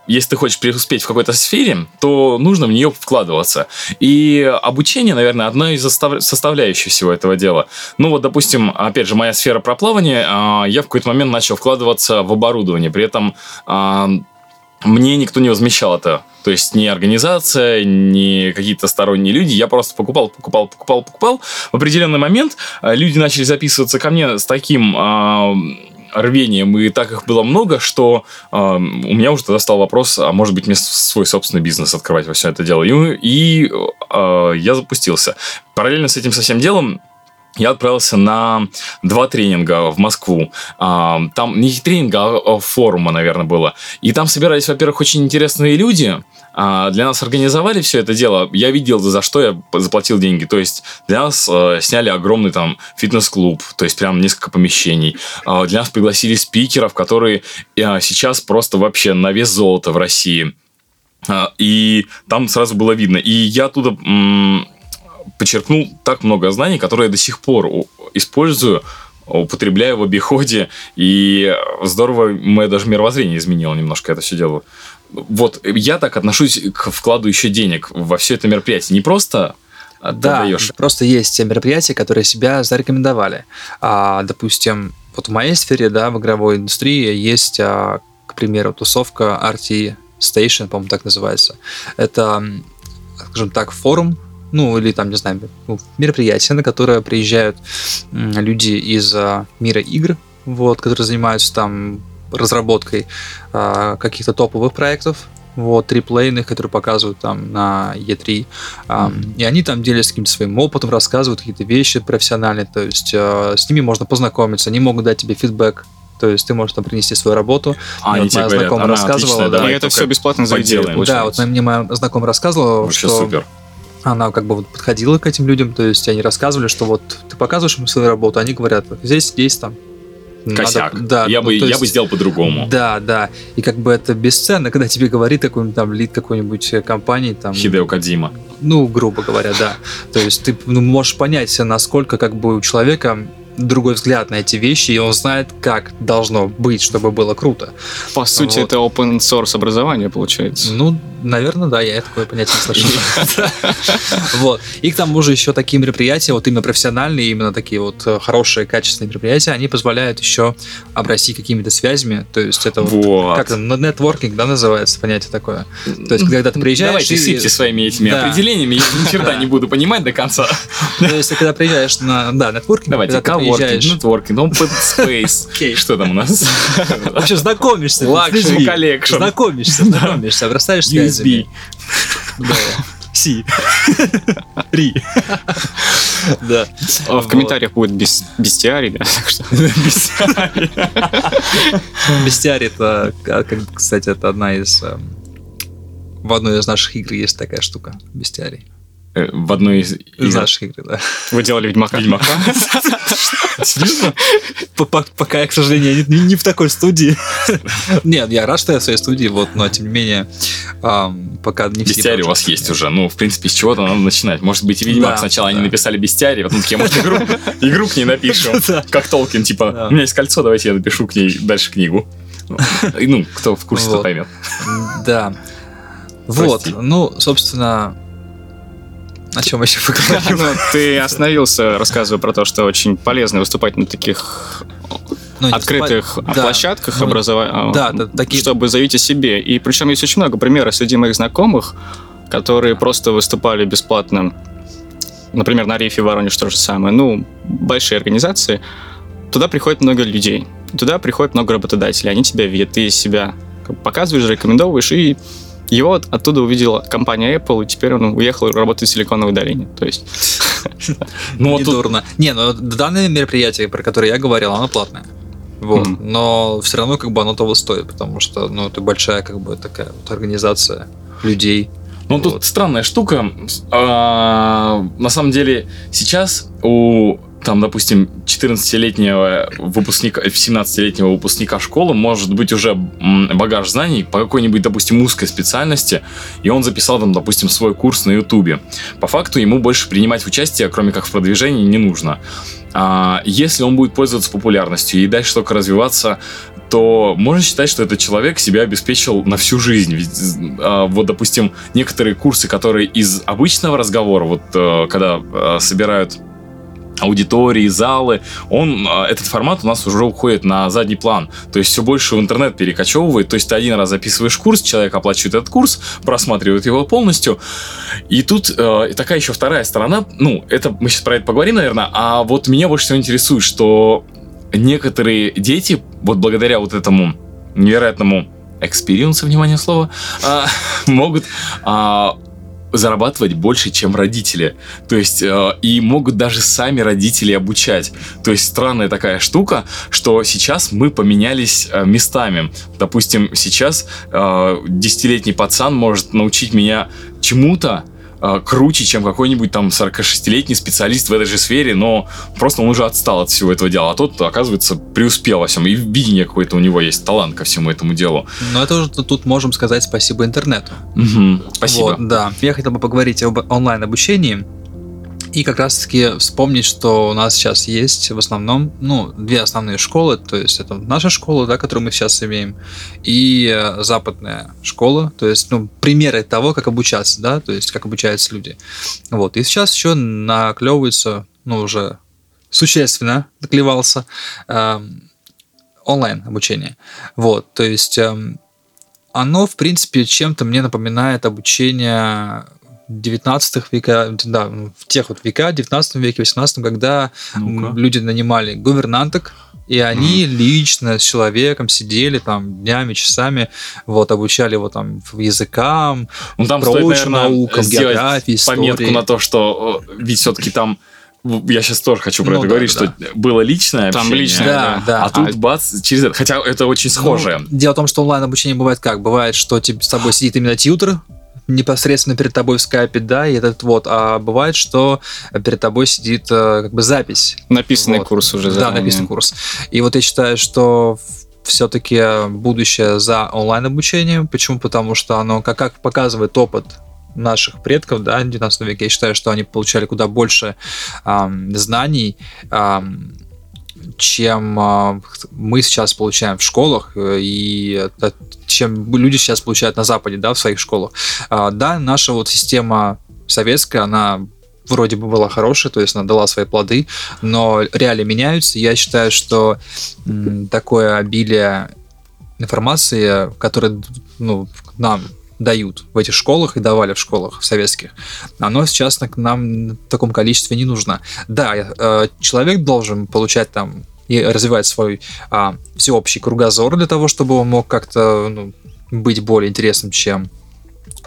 если ты хочешь преуспеть в какой-то сфере, то нужно в нее вкладываться. И обучение, наверное, одна из состав- составляющих всего этого дела. Ну вот, допустим, опять же, моя сфера про плавание, а, я в какой-то момент начал вкладываться в оборудование. При этом а, мне никто не возмещал это. То есть ни организация, ни какие-то сторонние люди. Я просто покупал, покупал, покупал, покупал. В определенный момент а, люди начали записываться ко мне с таким а, рвением, и так их было много, что а, у меня уже тогда стал вопрос, а может быть мне свой собственный бизнес открывать во все это дело. И, и а, я запустился. Параллельно с этим со всем делом я отправился на два тренинга в Москву. А, Там не тренинга, а форума, наверное, было. И там собирались, во-первых, очень интересные люди. А, Для нас организовали все это дело. Я видел, за что я заплатил деньги. То есть для нас сняли огромный там фитнес-клуб, то есть прям несколько помещений. А, Для нас пригласили спикеров, которые сейчас просто вообще на вес золота в России. А, И там сразу было видно. И я оттуда подчеркнул так много знаний, которые я до сих пор использую употребляю в обиходе, и здорово мое даже мировоззрение изменило немножко это все дело. Вот я так отношусь к вкладу еще денег во все это мероприятие. Не просто да, отдаешь. просто есть те мероприятия, которые себя зарекомендовали. А, допустим, вот в моей сфере, да, в игровой индустрии есть, а, к примеру, тусовка RT Station, по-моему, так называется. Это, скажем так, форум, ну, или там, не знаю, ну, мероприятие, на которое приезжают люди из а, мира игр, вот, которые занимаются там разработкой а, каких-то топовых проектов, вот, триплейных, которые показывают там на E3. А, И они там делятся каким-то своим опытом, рассказывают какие-то вещи профессиональные, то есть а, с ними можно познакомиться, они могут дать тебе фидбэк, то есть ты можешь там принести свою работу. А, Мне они вот моя говорят, знакомая рассказывала, отличная, да. И это все бесплатно за. Да, вот мне моя знакомая рассказывала, Вообще что супер. Она как бы вот подходила к этим людям, то есть они рассказывали, что вот ты показываешь им свою работу, они говорят, здесь, здесь, там. надо- Косяк. да, я, ну, бы, то я есть- бы сделал по-другому. Да, да. И как бы это бесценно, когда тебе говорит какой-нибудь там лид какой-нибудь э, компании, там, Хидео Кадзима. ну, грубо говоря, да. То есть ты ну, можешь понять, насколько как бы у человека другой взгляд на эти вещи, и он знает, как должно быть, чтобы было круто. По сути, Вот. это open source образование получается. Ну, наверное, да, я такое понятие не слышал. Вот. И к тому же еще такие мероприятия, вот именно профессиональные, именно такие вот э, хорошие, качественные мероприятия, они позволяют еще обрастить какими-то связями. То есть это вот как это, нетворкинг, да, называется понятие такое. То есть, когда ты приезжаешь... Давайте сыпьте своими этими определениями, я ни черта не буду понимать до конца. То есть, когда приезжаешь на, да, нетворкинг, Давайте, приезжаешь... нетворкинг, open space. Окей. Что там у нас? Вообще знакомишься с Luxury людьми. collection. Знакомишься, знакомишься, обрастаешь связями. USB. Си. Ри. Да. А В Вот. комментариях будет бестиарий, да, что Бестиарий это, а, кстати, это одна из... эм, В одной из наших игр есть такая штука. Бестиарий. Э, В одной из Из игр. наших игр, да. вы делали Ведьмака. Ведьмака. По- Пока я, к сожалению, не, не в такой студии. Нет, я рад, что я в своей студии, вот, но тем не менее, пока не все Бестиарий у вас есть уже. Ну, в принципе, с чего-то надо начинать. Может быть, и Ведьмак сначала они написали бестиарий, потом такие, может, игру, к ней напишем. Как Толкин, типа, у меня есть кольцо, давайте я напишу к ней дальше книгу. Ну, и, Ну, кто в курсе, тот поймет. Да. Вот, ну, собственно, о чем еще поговорим? Ну, ты остановился, рассказывая про то, что очень полезно выступать на таких Ну, открытых выступать- да. площадках Ну, образования, да, да, такие- чтобы заявить о себе. И причем есть очень много примеров среди моих знакомых, которые просто выступали бесплатно. Например, на Рифе Воронеж то же самое. Ну, большие организации. Туда приходит много людей. Туда приходит много работодателей. Они тебя видят, ты себя показываешь, рекомендовываешь, и его от- оттуда увидела компания Apple, и теперь он уехал работать в Силиконовой долине. То есть Ну, вот не тут дурно. Не, ну данное мероприятие, про которое я говорил, оно платное. Вот. Но все равно как бы оно того стоит, потому что ну, это большая как бы такая вот организация людей. Ну, тут Вот. странная штука. А, На самом деле, сейчас у там, допустим, 14-летнего выпускника, 17-летнего выпускника школы может быть уже багаж знаний по какой-нибудь, допустим, узкой специальности, и он записал там, допустим, свой курс на Ютубе. По факту ему больше принимать участие, кроме как в продвижении, не нужно. А, если он будет пользоваться популярностью и дальше только развиваться, то можно считать, что этот человек себя обеспечил на всю жизнь. Ведь, а, вот, допустим, некоторые курсы, которые из обычного разговора, вот э, когда э, собирают аудитории, залы, он, э, этот формат у нас уже уходит на задний план. То есть все больше в интернет перекочевывает. То есть ты один раз записываешь курс, человек оплачивает этот курс, просматривает его полностью. И тут э, такая еще вторая сторона. Ну, это мы сейчас про это поговорим, наверное. А вот меня больше всего интересует, что некоторые дети, вот благодаря вот этому невероятному экспириенсу, внимание слово, а, могут а, зарабатывать больше, чем родители. То есть, э, и могут даже сами родители обучать. То есть, странная такая штука, что сейчас мы поменялись э, местами. Допустим, сейчас э, десятилетний пацан может научить меня чему-то, э, круче, чем какой-нибудь там 46-летний специалист в этой же сфере, но просто он уже отстал от всего этого дела, а тот, оказывается, преуспел во всем, и видение какое-то у него есть, талант ко всему этому делу. Но это уже тут можем сказать спасибо интернету. Мгм. Спасибо. Вот, да. Я хотел бы поговорить об онлайн-обучении. И как раз-таки вспомнить, что у нас сейчас есть в основном, ну, две основные школы, то есть это наша школа, да, которую мы сейчас имеем, и э, западная школа, то есть, ну, примеры того, как обучаться, да, то есть как обучаются люди. Вот, и сейчас еще наклевывается, ну, уже существенно наклевался э, онлайн обучение. Вот, то есть э, оно, в принципе, чем-то мне напоминает обучение 19 века, да, в тех вот века, 19 веке, 18, когда Ну-ка. люди нанимали гувернанток, и они лично с человеком сидели там днями, часами, вот, обучали его там языкам, Ну, там прочим стоит, наверное, наукам, географии, пометку истории. на то, что ведь все-таки там я сейчас тоже хочу про Ну это да, говорить, да. что было личное Там общение, личное, Да, да. а тут бац, через это. Хотя это очень схожее. Ну, дело в том, что онлайн обучение бывает как? Бывает, что тебе, с тобой сидит именно тьютер, непосредственно перед тобой в скайпе, да, и этот вот, а бывает, что перед тобой сидит э, как бы запись. Написанный Вот. курс уже Да, заранее. написанный курс. И вот я считаю, что все-таки будущее за онлайн обучением. Почему? Потому что оно, как, как показывает опыт наших предков, да, в 19 веке, я считаю, что они получали куда больше ам, знаний, ам, чем а, мы сейчас получаем в школах э, и чем люди сейчас получают на Западе, да, в своих школах. А, да, наша вот система советская, она вроде бы была хорошая, то есть она дала свои плоды, но реалии меняются. Я считаю, что такое обилие информации, которое ну, нам дают в этих школах и давали в школах в советских, оно сейчас нам в таком количестве не нужно. Да, э, человек должен получать там и развивать свой а, всеобщий кругозор для того, чтобы он мог как-то ну, быть более интересным, чем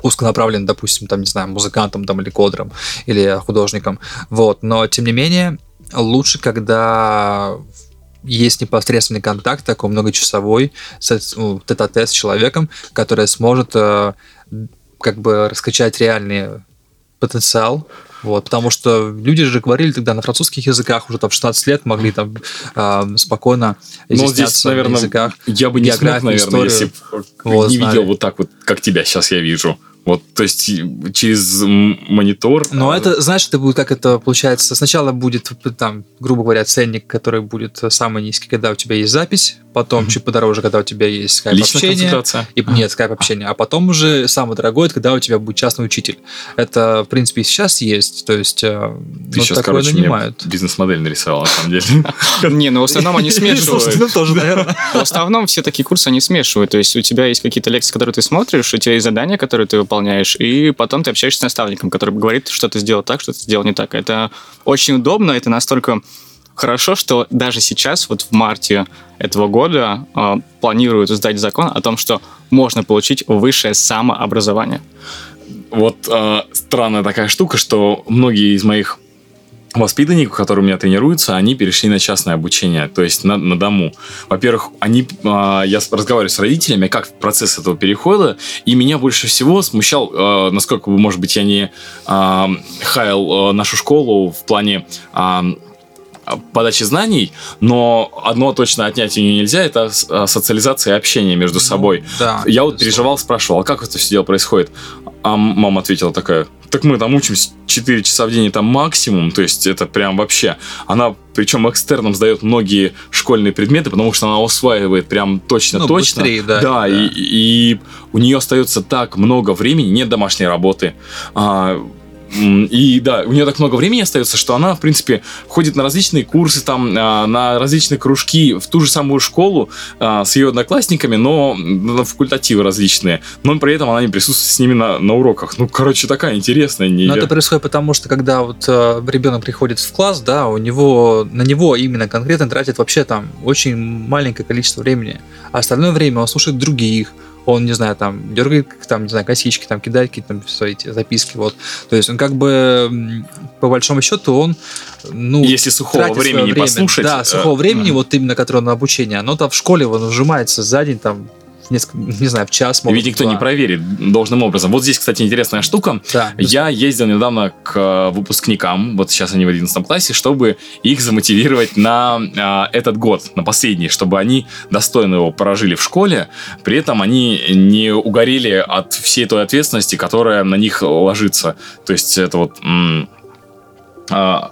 узконаправлен, допустим, там, не знаю, музыкантом там, или кодером, или художником. Вот. Но, тем не менее, лучше, когда есть непосредственный контакт, такой многочасовой, с, ну, тет-а-тет с человеком, который сможет э, как бы раскачать реальный потенциал. Вот, потому что люди же говорили тогда на французских языках, уже там в 16 лет могли там э, спокойно Но здесь, изъясняться на наверное, языках. я бы не смог, наверное, историю. если бы Вот, не знали. видел вот так вот, как тебя сейчас я вижу. Вот, то есть через монитор. Но а, это, знаешь, это будет, как это получается, сначала будет, там, грубо говоря, ценник, который будет самый низкий, когда у тебя есть запись, потом чуть подороже, когда у тебя есть скайп личная общение. консультация. И, нет, скайп общение. А потом уже самое дорогое, это когда у тебя будет частный учитель. Это, в принципе, и сейчас есть. То есть, э, Ты ну, сейчас, такое короче, мне нанимают. бизнес-модель нарисовал, на самом деле. Не, ну в основном они смешивают. Ну, тоже, наверное. В основном все такие курсы они смешивают. То есть у тебя есть какие-то лекции, которые ты смотришь, у тебя есть задания, которые ты выполняешь, и потом ты общаешься с наставником, который говорит, что ты сделал так, что ты сделал не так. Это очень удобно, это настолько хорошо, что даже сейчас, вот в марте этого года, э, планируют сдать закон о том, что можно получить высшее самообразование. Вот э, странная такая штука, что многие из моих воспитанников, которые у меня тренируются, они перешли на частное обучение, то есть на, на дому. Во-первых, они, э, я разговариваю с родителями, как процесс этого перехода, и меня больше всего смущал, э, насколько, может быть, я не э, хаял э, нашу школу в плане э, подачи знаний, но одно точно отнять у нее нельзя, это социализация и общение между собой. Да. Я вот переживал, спрашивал, а как это все дело происходит? А мама ответила такая, так мы там учимся 4 часа в день, это максимум, то есть это прям вообще. Она, причем экстерном сдает многие школьные предметы, потому что она усваивает прям Ну, точно-точно. быстрее, да, да, да. И, и у нее остается так много времени, нет домашней работы. А, и да, у нее так много времени остается, что она, в принципе, ходит на различные курсы, там, а, на различные кружки, в ту же самую школу а, с ее одноклассниками, но на факультативы различные. Но при этом она не присутствует с ними на, на уроках. Ну, короче, такая интересная. Но невер- это происходит потому, что когда вот э, ребенок приходит в класс, да, у него на него именно конкретно тратит вообще там очень маленькое количество времени, а остальное время он слушает других, он, не знаю, там, дергает, там, не знаю, косички, там, кидает какие-то там свои эти записки, вот. То есть он как бы, по большому счету, он, ну, Если сухого времени время. послушать... Да, э, сухого времени, мгм. вот именно, которое на обучение, оно там в школе, он сжимается за день, там, несколько, не знаю, в час, может, Ведь никто два. не проверит должным образом. Вот здесь, кстати, интересная штука. Да, Я ездил недавно к э, выпускникам, вот сейчас они в 11 классе, чтобы их замотивировать на э, этот год, на последний, чтобы они достойно его прожили в школе, при этом они не угорели от всей той ответственности, которая на них ложится. То есть это вот... м, а,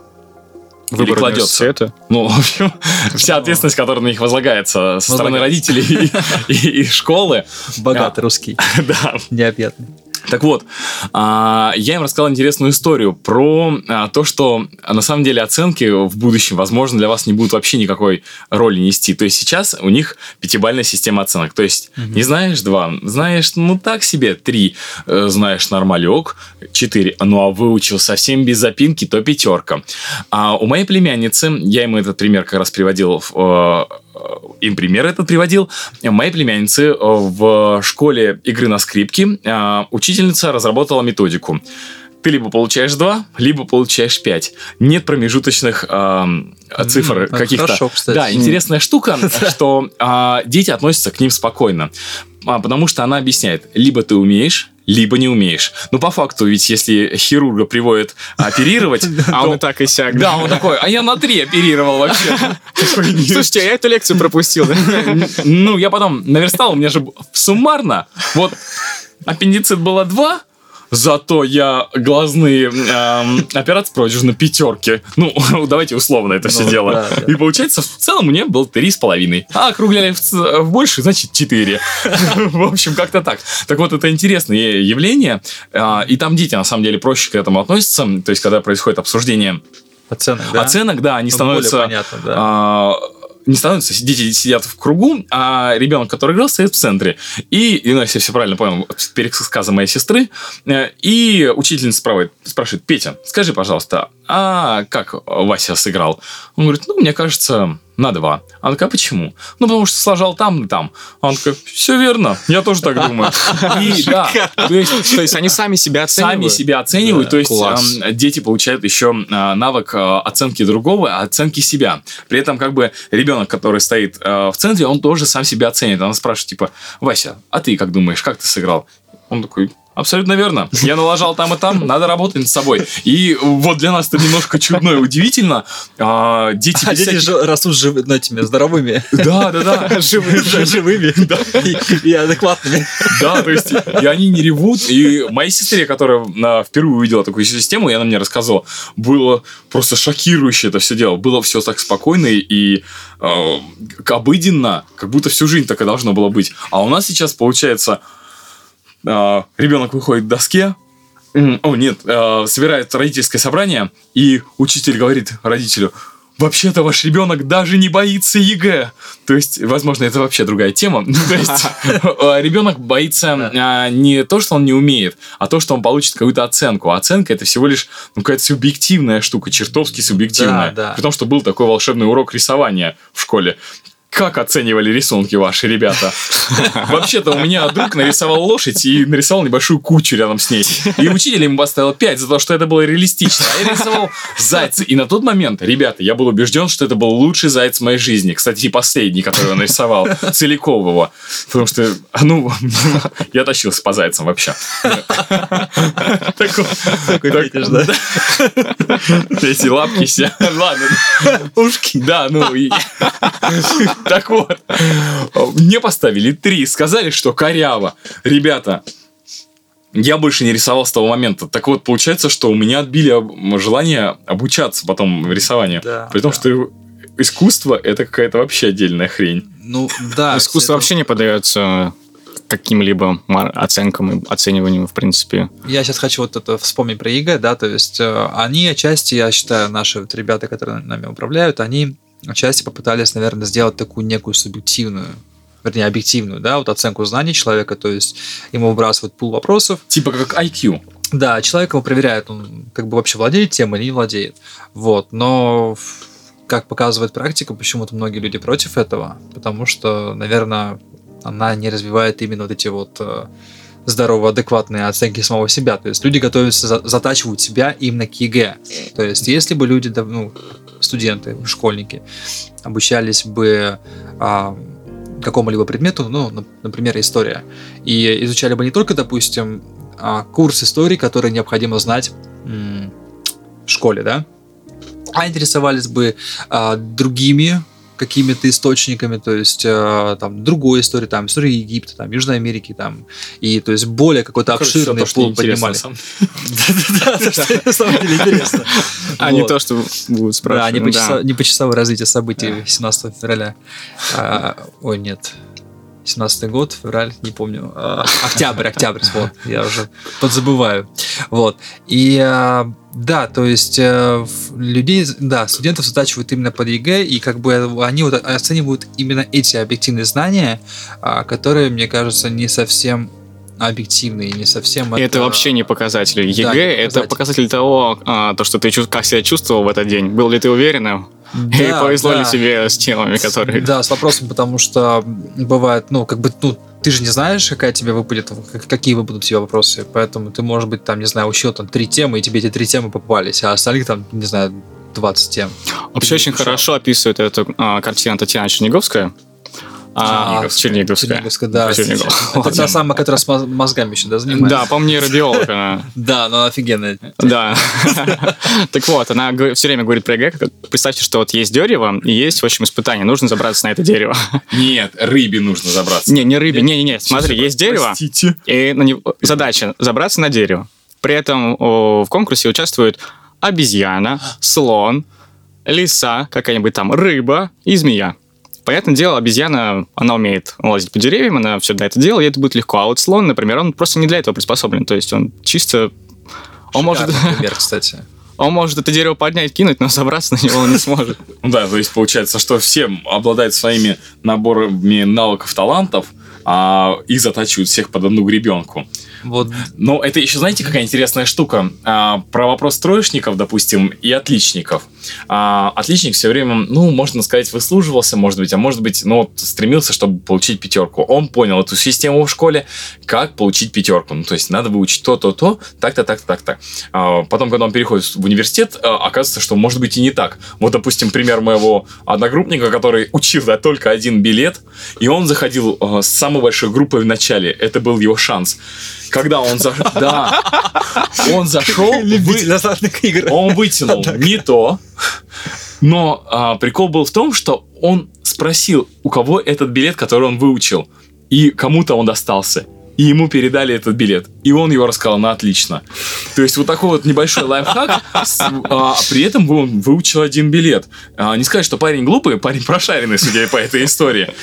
Выбор кладется. университета. Ну, в общем, вся ответственность, которая на них возлагается со стороны родителей и школы. Богатый русский, Да, необъятный. Так вот, а, я им рассказал интересную историю про а, то, что на самом деле оценки в будущем, возможно, для вас не будут вообще никакой роли нести. То есть сейчас у них пятибальная система оценок. То есть не знаешь два, знаешь, ну так себе три, э, знаешь нормалек, четыре, ну а выучил совсем без запинки, то пятерка. А у моей племянницы, я ему этот пример как раз приводил в, э, им пример этот приводил. Моей племянницы э, в школе игры на скрипке э, учительница разработала методику. Ты либо получаешь 2, либо получаешь 5. Нет промежуточных цифр это каких-то. хорошо, кстати. Да, интересная штука, что а, дети относятся к ним спокойно. А, потому что она объясняет, либо ты умеешь, либо не умеешь. Ну, по факту, ведь если хирурга приводит оперировать, А он и так и сяк. Да, он такой, а я на три оперировал вообще. Слушайте, а я эту лекцию пропустил. Ну, я потом наверстал, у меня же суммарно, вот аппендицит было два, Зато я глазные эм, операции проводишь на пятерке. Ну, давайте условно это все Ну, дело. да, да. И получается, в целом у меня был три с половиной. А округляли в, в больше, значит, четыре. В общем, как-то так. Так вот, это интересное явление. А, И там дети, на самом деле, проще к этому относятся. То есть, когда происходит обсуждение Оценок, да? оценок, да, они Ну, становятся... понятно, да. а, не становятся, дети сидят в кругу, а ребенок, который играл, стоит в центре. И, ну, если все правильно понял, пересказы моей сестры, э, и учительница спрашивает, Петя, скажи, пожалуйста, а как Вася сыграл? Он говорит, ну, мне кажется, на два. Она такая, почему? Ну, потому что сложил там и там. А Он такой, все верно, я тоже так думаю. И, да, то есть То есть они сами себя сами оценивают? себя оценивают, Да, то есть класс. эм, дети получают еще э, навык э, оценки другого, оценки себя. При этом как бы ребенок, который стоит э, в центре, он тоже сам себя оценит. Она спрашивает типа, Вася, а ты как думаешь, как ты сыграл? Он такой, абсолютно верно. Я налажал там и там, надо работать над собой. И вот для нас это немножко чудно и удивительно. А, дети А дети всяких- растут жив- ну, этими здоровыми, Да, да, да. живыми и- адекватными. Да, то есть, и они не ревут. И моей сестре, которая на, впервые увидела такую систему, и она мне рассказывала, было просто шокирующе это все дело. Было все так спокойно и э, обыденно, как будто всю жизнь так и должно было быть. А у нас сейчас получается, э, ребенок выходит к доске, О, нет, э, собирает родительское собрание, и учитель говорит родителю, Вообще-то ваш ребенок даже не боится ЕГЭ. То есть, возможно, это вообще другая тема. То есть, э, ребенок боится а, не то, что он не умеет, а то, что он получит какую-то оценку. А оценка это всего лишь ну, какая-то субъективная штука, чертовски субъективная. При том, что был такой волшебный урок рисования в школе. Как оценивали рисунки ваши ребята? Вообще-то у меня друг нарисовал лошадь и нарисовал небольшую кучу рядом с ней. И учитель ему поставил 5 за то, что это было реалистично. А я рисовал зайца. И на тот момент, ребята, я был убежден, что это был лучший заяц в моей жизни. Кстати, и последний, который я нарисовал. Целиком его. Потому что, ну, я тащился по зайцам вообще. Такой Такой фетиш, да? Эти лапки все. Ладно. Ушки. Да, ну и... Так вот. Мне поставили три. Сказали, что коряво. Ребята, я больше не рисовал с того момента. Так вот, получается, что у меня отбили желание обучаться потом в рисовании. Да, При том, да. что искусство это какая-то вообще отдельная хрень. Ну, да. Искусство это- вообще не поддается каким-либо оценкам и оцениванию, в принципе. Я сейчас хочу вот это вспомнить про ЕГЭ, да, то есть э, они отчасти, я считаю, наши вот ребята, которые нами управляют, они отчасти попытались, наверное, сделать такую некую субъективную, вернее, объективную, да, вот оценку знаний человека, то есть ему выбрасывают пул вопросов, Типа как IQ. да, человек его проверяет, он как бы вообще владеет темой или не владеет, вот, но как показывает практика, почему-то многие люди против этого, потому что, наверное, она не развивает именно вот эти вот э, здоровые, адекватные оценки самого себя. То есть люди готовятся, за- затачивают себя именно к ЕГЭ. То есть если бы люди, ну, студенты, школьники, обучались бы а, какому-либо предмету, ну, на- например, история, и изучали бы не только, допустим, а, курс истории, который необходимо знать в школе, да, а интересовались бы а, другими какими-то источниками, то есть э, там другой истории, там истории Египта, там Южной Америки, там и то есть более какой-то обширный пул поднимали. Да, самом деле интересно. А не то, что будут спрашивать. Да, не по часовое развитие событий 17 февраля. А, ой, нет. 17 год, февраль, не помню. А, октябрь, октябрь, вот, я уже подзабываю. Вот. И а, да, то есть э, людей, да, студентов затачивают именно под ЕГЭ, и как бы они вот оценивают именно эти объективные знания, а, которые, мне кажется, не совсем объективные, не совсем... Это, это вообще не показатель. ЕГЭ да, не это показатель того, то, что ты как себя чувствовал в этот день. Был ли ты уверенным? Да, и повезло да. ли тебе с темами, которые... Да, с вопросом, потому что бывает, ну, как бы, ну, ты же не знаешь, какая тебе выпадет, какие выпадут тебе вопросы, поэтому ты, может быть, там, не знаю, учил там три темы, и тебе эти три темы попались, а остальных там, не знаю, 20 тем. Вообще очень хорошо описывает эту а, картину Татьяна Черниговская. А, а Черниговская. Черниговская, да. Это та самая, которая с мозгами еще, да, занимается? Да, по нейробиолог она. Да, но офигенная. Да. Так вот, она все время говорит про ЕГЭ. Представьте, что вот есть дерево, и есть, в общем, испытание. Нужно забраться на это дерево. Нет, рыбе нужно забраться. Не, не рыбе. Не, не, не. Смотри, есть дерево. И задача забраться на дерево. При этом в конкурсе участвуют обезьяна, слон, лиса, какая-нибудь там рыба и змея. Понятное дело, обезьяна, она умеет лазить по деревьям, она все для этого делает, и это будет легко. А вот слон, например, он просто не для этого приспособлен. То есть он чисто... Он может... пример, кстати. Он может это дерево поднять, кинуть, но собраться на него он не сможет. Да, то есть получается, что все обладают своими наборами навыков, талантов, а их затачивают всех под одну гребенку. Вот. Но это еще, знаете, какая интересная штука? А, про вопрос троечников, допустим, и отличников. А, отличник все время, ну, можно сказать, выслуживался, может быть, а может быть, ну, вот, стремился, чтобы получить пятерку. Он понял эту систему в школе, как получить пятерку. Ну, то есть надо выучить то, то, то, так-то, так-то, так-то. А, потом, когда он переходит в университет, а, оказывается, что может быть и не так. Вот, допустим, пример моего одногруппника, который учил да, только один билет, и он заходил а, с самой большой группой в начале. Это был его шанс когда он зашел, да, он зашел, он вытянул не то, но а, прикол был в том, что он спросил, у кого этот билет, который он выучил, и кому-то он достался и ему передали этот билет. И он его рассказал на отлично. То есть вот такой вот небольшой лайфхак, а, при этом он выучил один билет. А, не сказать, что парень глупый, парень прошаренный, судя по этой истории.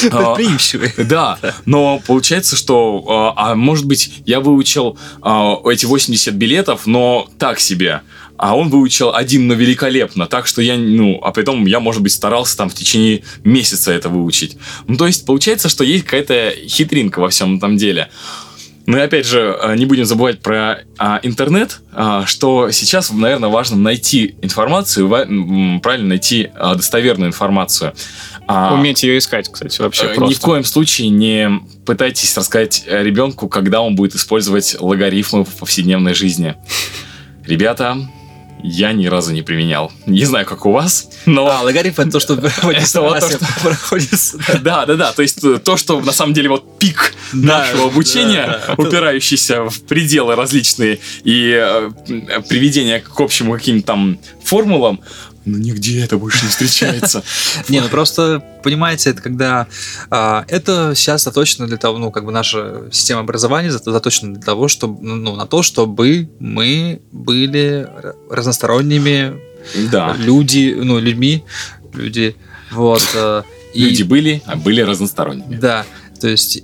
Предприимчивый. А, да, но получается, что, а, а может быть, я выучил а, эти 80 билетов, но так себе а он выучил один, но великолепно, так что я, ну, а при том я, может быть, старался там в течение месяца это выучить. Ну, то есть, получается, что есть какая-то хитринка во всем этом деле. Ну и опять же, э, не будем забывать про а, интернет, а, что сейчас, наверное, важно найти информацию, правильно найти а, достоверную информацию. А, Уметь ее искать, кстати, вообще просто. Ни в коем случае не пытайтесь рассказать ребенку, когда он будет использовать логарифмы в повседневной жизни. Ребята, я ни разу не применял. Не знаю, как у вас, но... А, логарифм это то, что проходит. Да, да, да. То есть э, то, что на самом деле вот пик нашего обучения, упирающийся в пределы различные и э, приведение к общим каким-то там формулам, ну нигде это больше не встречается. Не, ну просто, понимаете, это когда... А, это сейчас заточено для того, ну, как бы наша система образования заточена для того, чтобы, ну, на то, чтобы мы были разносторонними да. люди, ну, людьми, люди, вот. Э, люди были, а были разносторонними. Да, то есть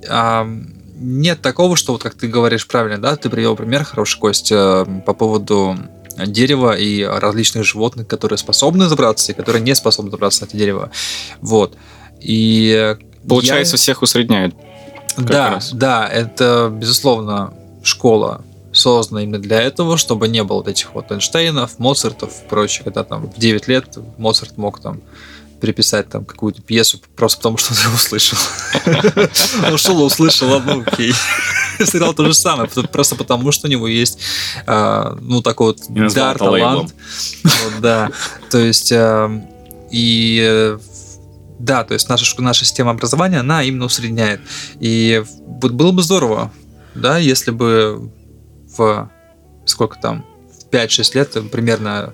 нет такого, что вот как ты говоришь правильно, да, ты привел пример хороший, Кость, э, по поводу дерева и различных животных, которые способны забраться и которые не способны забраться на это дерево. Вот. И Получается, я... всех усредняют. Да, раз. да, это, безусловно, школа создана именно для этого, чтобы не было вот этих вот Эйнштейнов, Моцартов и прочее, когда там в 9 лет Моцарт мог там переписать там какую-то пьесу просто потому, что он ее услышал. Он шел, услышал, ладно, окей. Сыграл то же самое, просто потому, что у него есть, а, ну, такой вот дар, талант. Да, то есть, а, и да, то есть наша, наша система образования, она именно усредняет. И было бы здорово, да, если бы в сколько там, 5-6 лет э, примерно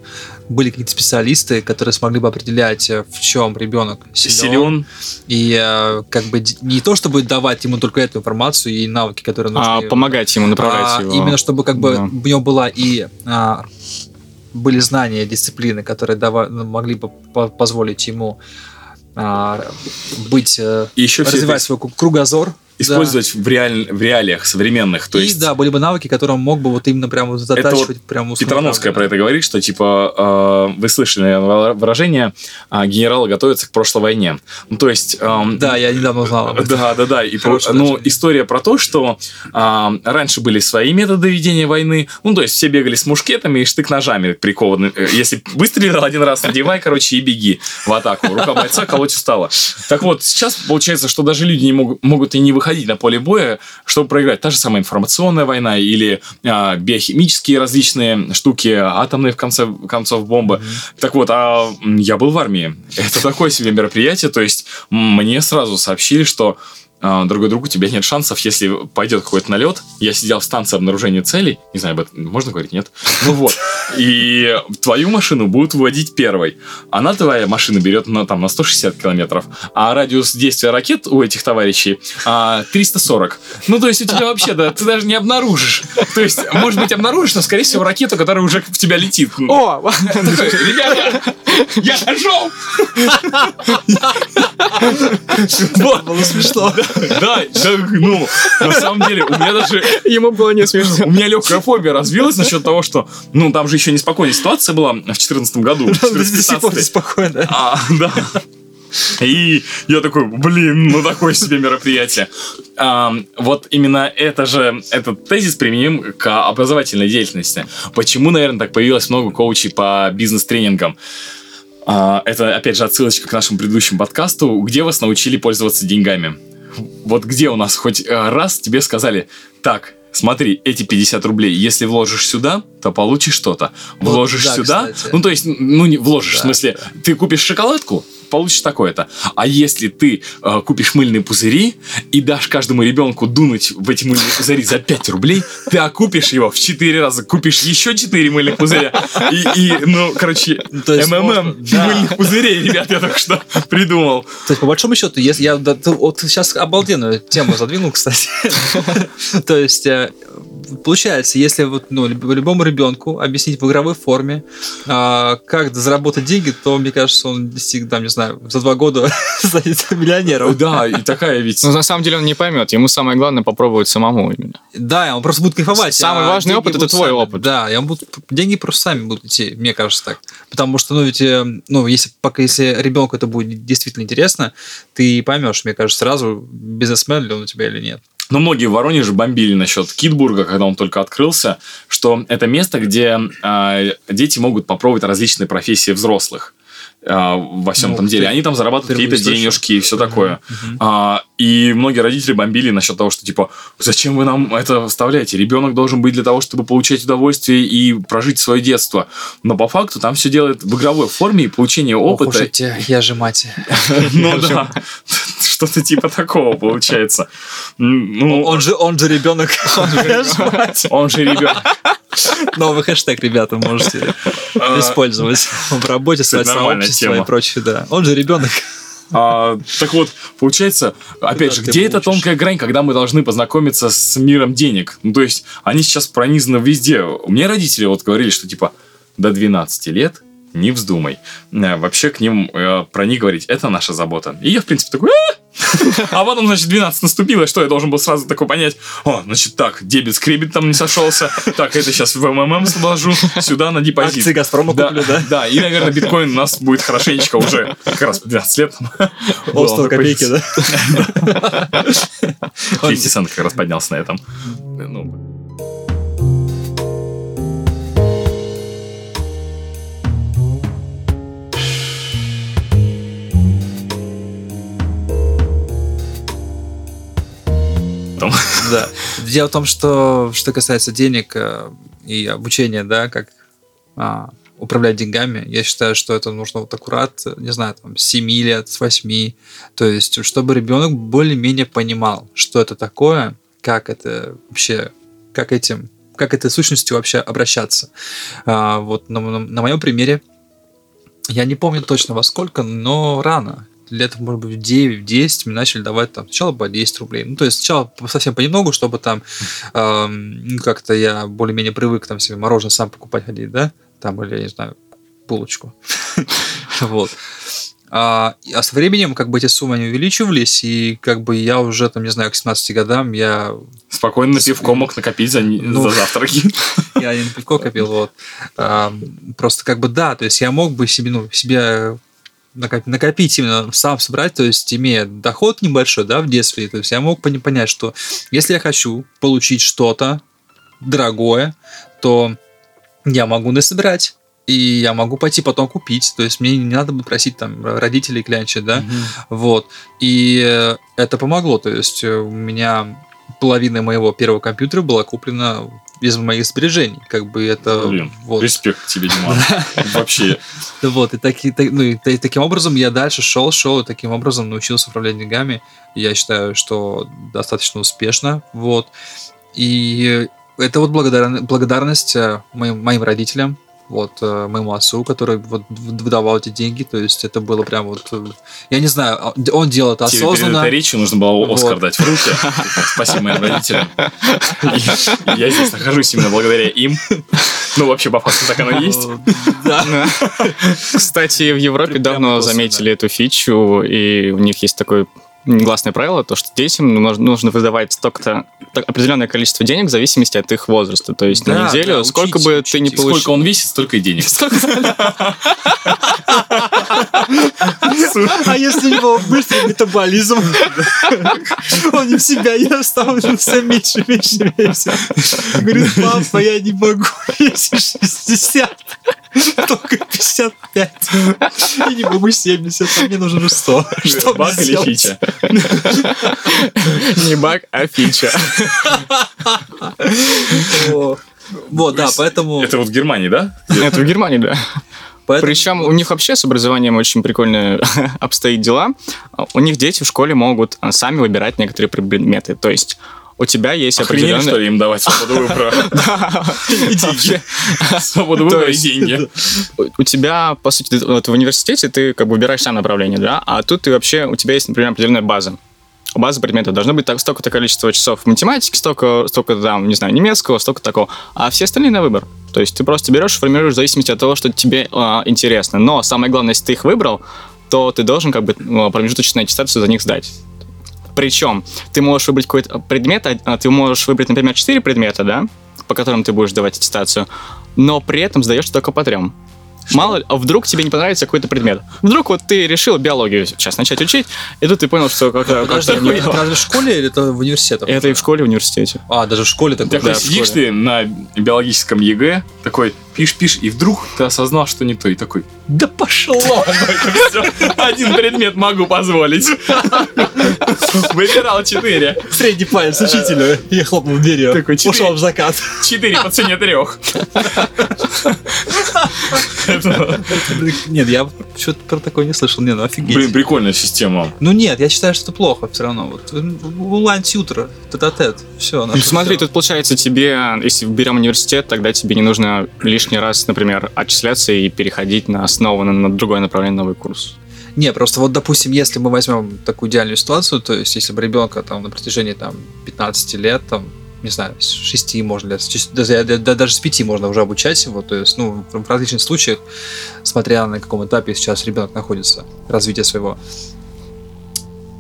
были какие-то специалисты, которые смогли бы определять, э, в чем ребенок силен. Силен. И э, как бы не то, чтобы давать ему только эту информацию и навыки, которые нужны. А помогать ему, направлять а его. именно чтобы как бы Да. у него была и а, были знания, дисциплины, которые дава- могли бы по- позволить ему а, быть, И еще развивать это свой кругозор. Использовать в, реаль- в реалиях современных. То и есть да, были бы навыки, которые он мог бы вот именно прямо затачивать прямо условно Петрановская про это говорит, что типа э, вы слышали наверное, выражение а, генералы готовятся к прошлой войне. Ну, то есть... эм, Да, я недавно узнал. об этом. Да, да, да. И, Хорошее ну, история про то, что а, раньше были свои методы ведения войны. Ну, то есть все бегали с мушкетами и штык-ножами прикованы. Э, Если выстрелил один раз, надевай, короче, и беги в атаку. Рука бойца колоть устала. Так вот, сейчас получается, что даже люди не могут, могут и не выходить на поле боя, чтобы проиграть. Та же самая информационная война или а, биохимические различные штуки, атомные, в конце концов, бомбы. Так вот, а я был в армии. Это такое себе мероприятие. То есть мне сразу сообщили, что дорогой друг, у тебя нет шансов, если пойдет какой-то налет. Я сидел в станции обнаружения целей. Не знаю, об этом можно говорить, нет? Ну вот. И твою машину будут выводить первой. Она, твоя машина, берет на, там, на 160 километров. А радиус действия ракет у этих товарищей а, 340. Ну, то есть у тебя вообще, да, ты даже не обнаружишь. То есть, может быть, обнаружишь, но, скорее всего, ракету, которая уже в тебя летит. О! Ребята, я дошел! Вот. Было смешно. Да, ну, на самом деле, у меня даже Ему было не смешно. у меня легкая фобия развилась насчет того, что, ну, там же еще неспокойная ситуация была в 2014 году. До сих пор 14-15. спокойно. А, да. И я такой, блин, ну такое себе мероприятие. А, вот именно это же, этот тезис применим к образовательной деятельности. Почему, наверное, так появилось много коучей по бизнес-тренингам? А, это, опять же, отсылочка к нашему предыдущему подкасту, где вас научили пользоваться деньгами. Вот где у нас хоть э, раз тебе сказали, так, смотри, эти 50 рублей, если вложишь сюда, то получишь что-то. Вот, Вложишь да, сюда, кстати. ну то есть, ну не вложишь, Да, в смысле, ты купишь шоколадку, получишь такое-то. А если ты э, купишь мыльные пузыри и дашь каждому ребенку дунуть в эти мыльные пузыри за 5 рублей, ты окупишь его в 4 раза, купишь еще 4 мыльных пузыря. И, и, ну, короче, есть МММ да. мыльных пузырей, ребят, я только что придумал. То есть, по большому счету, если я да, ты вот сейчас обалденную тему задвинул, кстати. То есть, э, получается, если вот, ну, люб- любому ребенку объяснить в игровой форме, а, как заработать деньги, то, мне кажется, он достиг, там, не знаю, за два года станет миллионером. Да, и такая ведь... Но на самом деле он не поймет. Ему самое главное попробовать самому именно. Да, он просто будет кайфовать. Самый а важный опыт это твой сами. опыт. Да, и он будет, деньги просто сами будут идти, мне кажется так. Потому что, ну, ведь, э, ну, если, пока, если ребенку это будет действительно интересно, ты поймешь, мне кажется, сразу, бизнесмен ли он у тебя или нет. Но многие в Воронеже бомбили насчет Китбурга, когда он только открылся, что это место, где э, дети могут попробовать различные профессии взрослых во всем Ну, этом деле. Они там зарабатывают какие-то денежки и все такое. Мгм. А, и многие родители бомбили насчет того, что типа, зачем вы нам это вставляете? Ребенок должен быть для того, чтобы получать удовольствие и прожить свое детство. Но по факту там все делает в игровой форме и получение Ох уж опыта. эти, я же мать. Ну да, что-то типа такого получается. Ну, Он же, он же ребенок. он же ребенок. Новый хэштег, ребята, можете А, использовать в работе, в кстати, сообществе и тема. прочее, да. Он же ребенок. А, так вот, получается, опять же, где эта тонкая грань, когда мы должны познакомиться с миром денег? Ну, то есть, они сейчас пронизаны везде. У меня родители вот говорили, что типа до 12 лет не вздумай. Э, Вообще к ним э, про них говорить, это наша забота. И я, в принципе, такой, «А!» а потом, значит, 12 наступило, и что я должен был сразу такой понять, о, значит, так, дебет с кребетом не сошелся, так, это сейчас в МММ сложу, сюда на депозит. Акции «Газпрома» Да, куплю, да? Да, и, наверное, биткоин у нас будет хорошенечко уже как раз в 12 лет. Он стоил копейки, да? Он- 50 центов как раз поднялся на этом. Ну, Да. Дело в том, что что касается денег э, и обучения, да, как а, управлять деньгами, я считаю, что это нужно вот аккурат, не знаю, там, с 7 лет, с 8. То есть, чтобы ребенок более-менее понимал, что это такое, как это вообще, как этим как этой сущностью вообще обращаться. А, вот на, на, на моем примере, я не помню точно во сколько, но рано лет, может быть, в 9, в 10 мне начали давать там сначала по 10 рублей. Ну, то есть сначала совсем понемногу, чтобы там э, как-то я более-менее привык там себе мороженое сам покупать ходить, да? Там, или, я не знаю, булочку. Вот. А, а со временем как бы эти суммы не увеличивались, и как бы я уже, там, не знаю, к 17 годам я... Спокойно на пивко мог накопить за, ну, за завтраки. Я не на пивко копил, вот. А, просто как бы да, то есть я мог бы себе, ну, себе накопить именно сам собрать, то есть имея доход небольшой, да, в детстве, то есть я мог понять, что если я хочу получить что-то дорогое, то я могу насобирать и я могу пойти потом купить. То есть мне не надо бы просить там родителей клянчить, да, угу. вот. И это помогло. То есть у меня половина моего первого компьютера была куплена из моих сбережений. Как бы это... Блин, вот. респект тебе, Диман. Вообще. Вот, и, таки, ну, и таким образом я дальше шел, шел, и таким образом научился управлять деньгами. Я считаю, что достаточно успешно. Вот. И это вот благодар... благодарность э, моим, моим родителям, вот э, моему отцу, который вот выдавал эти деньги, то есть это было прям вот, э, я не знаю, а, он делал это Тебе осознанно. перед этой речью нужно было Оскар вот. дать в руки. Спасибо моим родителям. Я здесь нахожусь именно благодаря им. Ну, вообще, по факту так оно и есть. Да. Кстати, в Европе давно заметили эту фичу, и у них есть такой негласное правило, то, что детям нужно выдавать столько-то определенное количество денег в зависимости от их возраста. То есть да, на неделю, да, сколько учить, бы учить. ты не получил... Сколько он весит, столько и денег. А если у него быстрый метаболизм, он не в себя ест, он все меньше, меньше, меньше. Говорит, папа, я не могу, если 60. Только 55. Я не могу 70, а мне нужно 100. Что Баг или фича? Не баг, а фича. Вот, да, поэтому... Это вот в Германии, да? Это в Германии, да. Поэтому... Причем у них вообще с образованием очень прикольно обстоит дела. У них дети в школе могут сами выбирать некоторые предметы. То есть у тебя есть Охренели, определенные... что ли, им давать свободу выбора? Свободу выбора и деньги. У тебя, по сути, в университете ты как бы выбираешь сам направление, да, а тут ты вообще, у тебя есть, например, определенная база база предметов. Должно быть так, столько-то количество часов математики, столько, столько там, не знаю, немецкого, столько такого. А все остальные на выбор. То есть ты просто берешь и формируешь в зависимости от того, что тебе э, интересно. Но самое главное, если ты их выбрал, то ты должен как бы промежуточную аттестацию за них сдать. Причем ты можешь выбрать какой-то предмет, а ты можешь выбрать, например, 4 предмета, да, по которым ты будешь давать аттестацию, но при этом сдаешь только по трем. Что? Мало ли, а вдруг тебе не понравится какой-то предмет. Вдруг вот ты решил биологию сейчас начать учить, и тут ты понял, что как-то... Как это, разве в школе или это в университете? Это и в школе, и в университете. А, даже в школе такое? Да, сидишь ты на биологическом ЕГЭ, такой, пишешь-пишешь, и вдруг ты осознал, что не то, и такой, да пошло! Один предмет могу позволить. Выбирал четыре. Средний палец учителю и хлопнул дверью. Такой, Ушел в закат. Четыре по цене трех. Нет, я что-то про такое не слышал. Не, ну офигеть. Блин, прикольная система. Ну нет, я считаю, что это плохо все равно. Вот онлайн-тьютер, тет-а-тет, все. Ну смотри, тут получается тебе, если берем университет, тогда тебе не нужно лишний раз, например, отчисляться и переходить на основано на другое направление, новый курс. Не, просто вот, допустим, если мы возьмем такую идеальную ситуацию, то есть если бы ребенка там на протяжении там 15 лет, там, не знаю, с 6 можно лет, даже, с 5 можно уже обучать его, то есть, ну, в различных случаях, смотря на каком этапе сейчас ребенок находится, развития своего,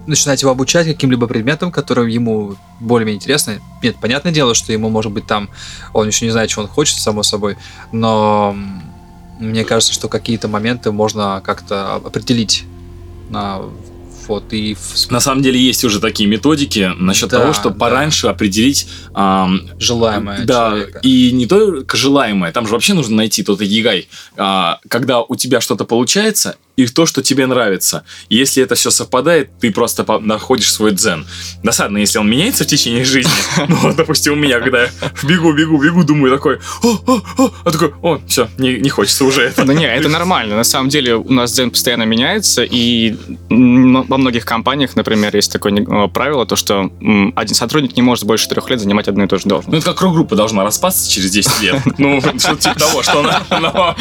начинать его обучать каким-либо предметом, который ему более-менее интересно. Нет, понятное дело, что ему, может быть, там, он еще не знает, чего он хочет, само собой, но мне кажется, что какие-то моменты можно как-то определить на вот, и На самом деле есть уже такие методики насчет да, того, что да. пораньше определить... Эм, желаемое Да, человека. и не только желаемое, там же вообще нужно найти тот егай, э, когда у тебя что-то получается, и то, что тебе нравится. Если это все совпадает, ты просто находишь свой дзен. Досадно, если он меняется в течение жизни. Ну, вот, допустим, у меня, когда я бегу, бегу, бегу, думаю такой, о, о, о, а такой, о, все, не, не хочется уже это. Да не, это нормально. На самом деле у нас дзен постоянно меняется, и во многих компаниях, например, есть такое э, правило, то что один сотрудник не может больше трех лет занимать одну и ту же Ну, должность. это как рок-группа должна распасться через 10 лет. Ну, что-то типа того, что она...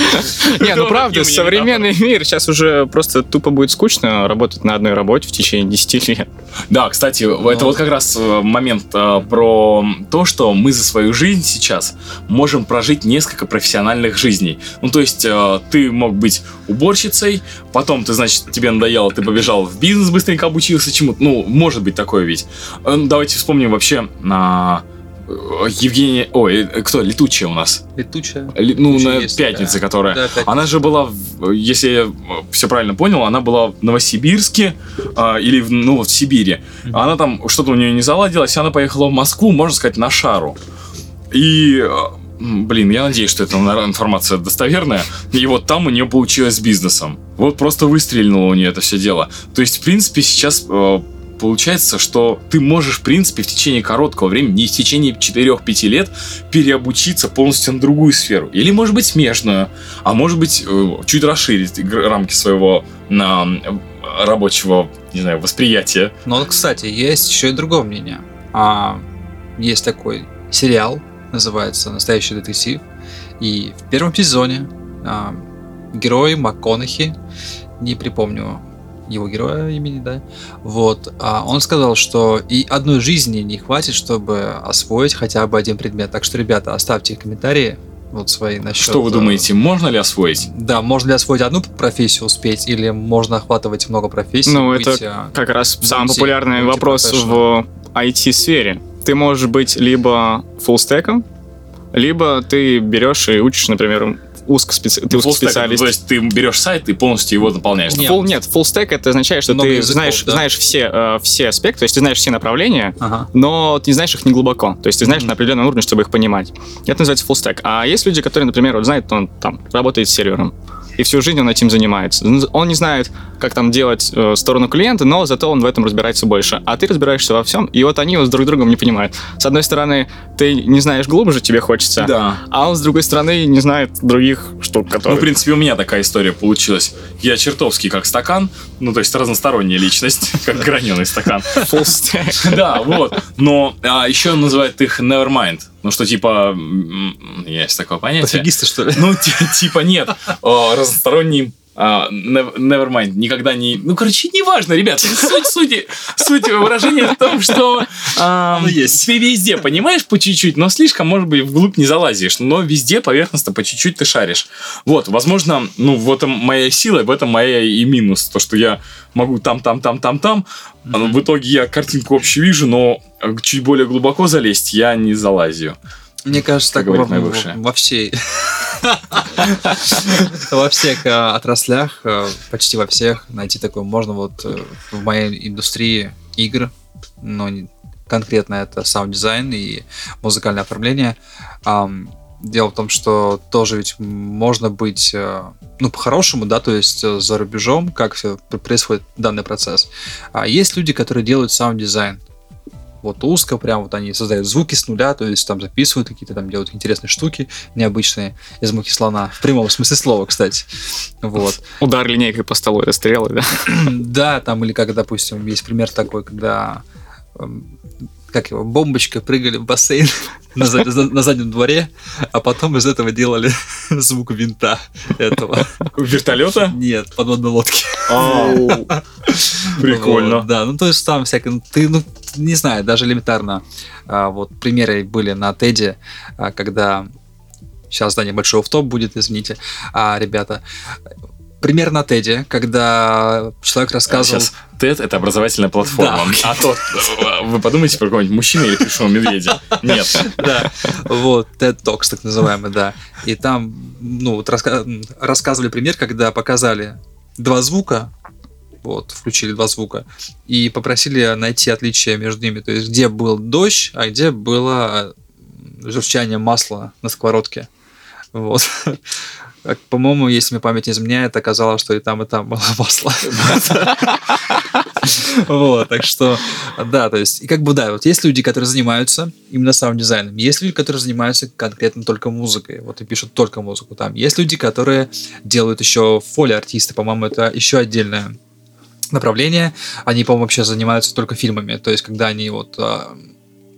Не, ну правда, современный мир сейчас уже просто тупо будет скучно работать на одной работе в течение 10 лет. Да, кстати, это вот как раз э, момент э, про то, что мы за свою жизнь сейчас можем прожить несколько профессиональных жизней. Ну, то есть, э, ты мог быть уборщицей, потом ты, значит, тебе надоело, ты побежал в бизнес, быстренько обучился чему-то. Ну, может быть такое ведь. Ну, Давайте вспомним вообще на Евгения... Ой, э, кто? Летучая у нас. Летучая. Ли- Ну, Летучая на есть пятнице, такая. которая... Да, пятница. Она же была, если я все правильно понял, она была в Новосибирске а, или в, ну, в Сибири. Она там, что-то у нее не заладилось, и она поехала в Москву, можно сказать, на шару. И, м, блин, я надеюсь, что эта информация достоверная. И вот там у нее получилось с бизнесом. Вот просто выстрелило у нее это все дело. То есть, в принципе, сейчас э, получается, что ты можешь, в принципе, в течение короткого времени, не в течение 4-5 лет, переобучиться полностью на другую сферу. Или, может быть, смежную, а может быть, э, чуть расширить рамки своего на, рабочего, не знаю, восприятия. Но, кстати, есть еще и другое мнение. А, есть такой сериал, называется «Настоящий детектив». И в первом сезоне а, герой МакКонахи, не припомню его героя имени, да, вот, а, он сказал, что и одной жизни не хватит, чтобы освоить хотя бы один предмет. Так что, ребята, оставьте комментарии вот свои насчет... Что вы э, думаете, можно ли освоить? Да, можно ли освоить одну профессию успеть, или можно охватывать много профессий? Ну, быть, это а, как раз самый популярный вопрос в IT-сфере. Ты можешь быть либо фуллстеком, либо ты берешь и учишь, например, узкоспеци... ты узкоспециалист. То есть ты берешь сайт и полностью его наполняешь. Нет. Full, нет, full stack это означает, что Много ты языков, знаешь, да. знаешь все, э, все аспекты, то есть ты знаешь все направления, Ага. но ты не знаешь их не глубоко. То есть ты знаешь Мгм. на определенном уровне, чтобы их понимать. Это называется full stack. А есть люди, которые, например, вот знают, он там работает с сервером. И всю жизнь он этим занимается. Он не знает, как там делать э, сторону клиента, но зато он в этом разбирается больше. А ты разбираешься во всем, и вот они вот с друг другом не понимают. С одной стороны, ты не знаешь глубже, тебе хочется, Да. а он с другой стороны не знает других штук, Ну, которые... в принципе, у меня такая история получилась. Я чертовский как стакан, ну, то есть разносторонняя личность, как граненый стакан. Да, вот. Но а, еще называют их nevermind. Ну, что типа... Есть такое понятие. Пофигисты, что ли? Ну, ти- типа нет. О, Разносторонний а, nev- nevermind. Никогда не... Ну, короче, неважно, ребят. Суть, суть, суть выражения в том, что Ну, есть. ты везде понимаешь по чуть-чуть, но слишком, может быть, вглубь не залазишь. Но везде поверхностно по чуть-чуть ты шаришь. Вот, возможно, ну, в этом моя сила, в этом моя и минус. То, что я могу там, там, там, там, там. А В итоге я картинку общую вижу, но чуть более глубоко залезть я не залазю. Мне кажется, Как так во, во всей... Во всех э, отраслях, э, почти во всех, найти такое можно вот э, в моей индустрии игр, но конкретно это саунд-дизайн и музыкальное оформление. Дело в том, что тоже ведь можно быть, ну, по-хорошему, да, то есть за рубежом, как все происходит данный процесс. А есть люди, которые делают саунд-дизайн. Вот узко, прям вот они создают звуки с нуля, то есть там записывают какие-то, там делают интересные штуки необычные из мухи слона. В прямом смысле слова, кстати. Вот. Удар линейкой по столу, это стрелы, да? Да, там или как, допустим, есть пример такой, когда эм, как его, бомбочкой прыгали в бассейн на, зад- за- на заднем дворе, а потом из этого делали звук винта этого. Вертолета? Нет, подводной лодки. Прикольно. Вот, да, ну то есть там всякое, ну, ты, ну, не знаю, даже элементарно. а, вот примеры были на Теде, а, когда сейчас, да, небольшой офф будет, извините, а, ребята. Пример на Теде, когда человек рассказывал... Сейчас, TED это образовательная платформа. Да. А то вы подумайте про какого-нибудь мужчину или плюшевого медведя. Нет. Да, вот, TED Talks, так называемый, да. И там, ну, вот раска- рассказывали пример, когда показали два звука, вот, включили два звука, и попросили найти отличия между ними, то есть где был дождь, а где было э, журчание масла на сковородке. Вот. По-моему, если мне память не изменяет, оказалось, что и там, и там было масло. Вот, так что, да, то есть, и как бы, да, вот есть люди, которые занимаются именно саунд-дизайном, есть люди, которые занимаются конкретно только музыкой, вот и пишут только музыку там. Есть люди, которые делают еще foley-артисты, по-моему, это еще отдельное направление. Они, по-моему, вообще занимаются только фильмами, то есть, когда они вот а,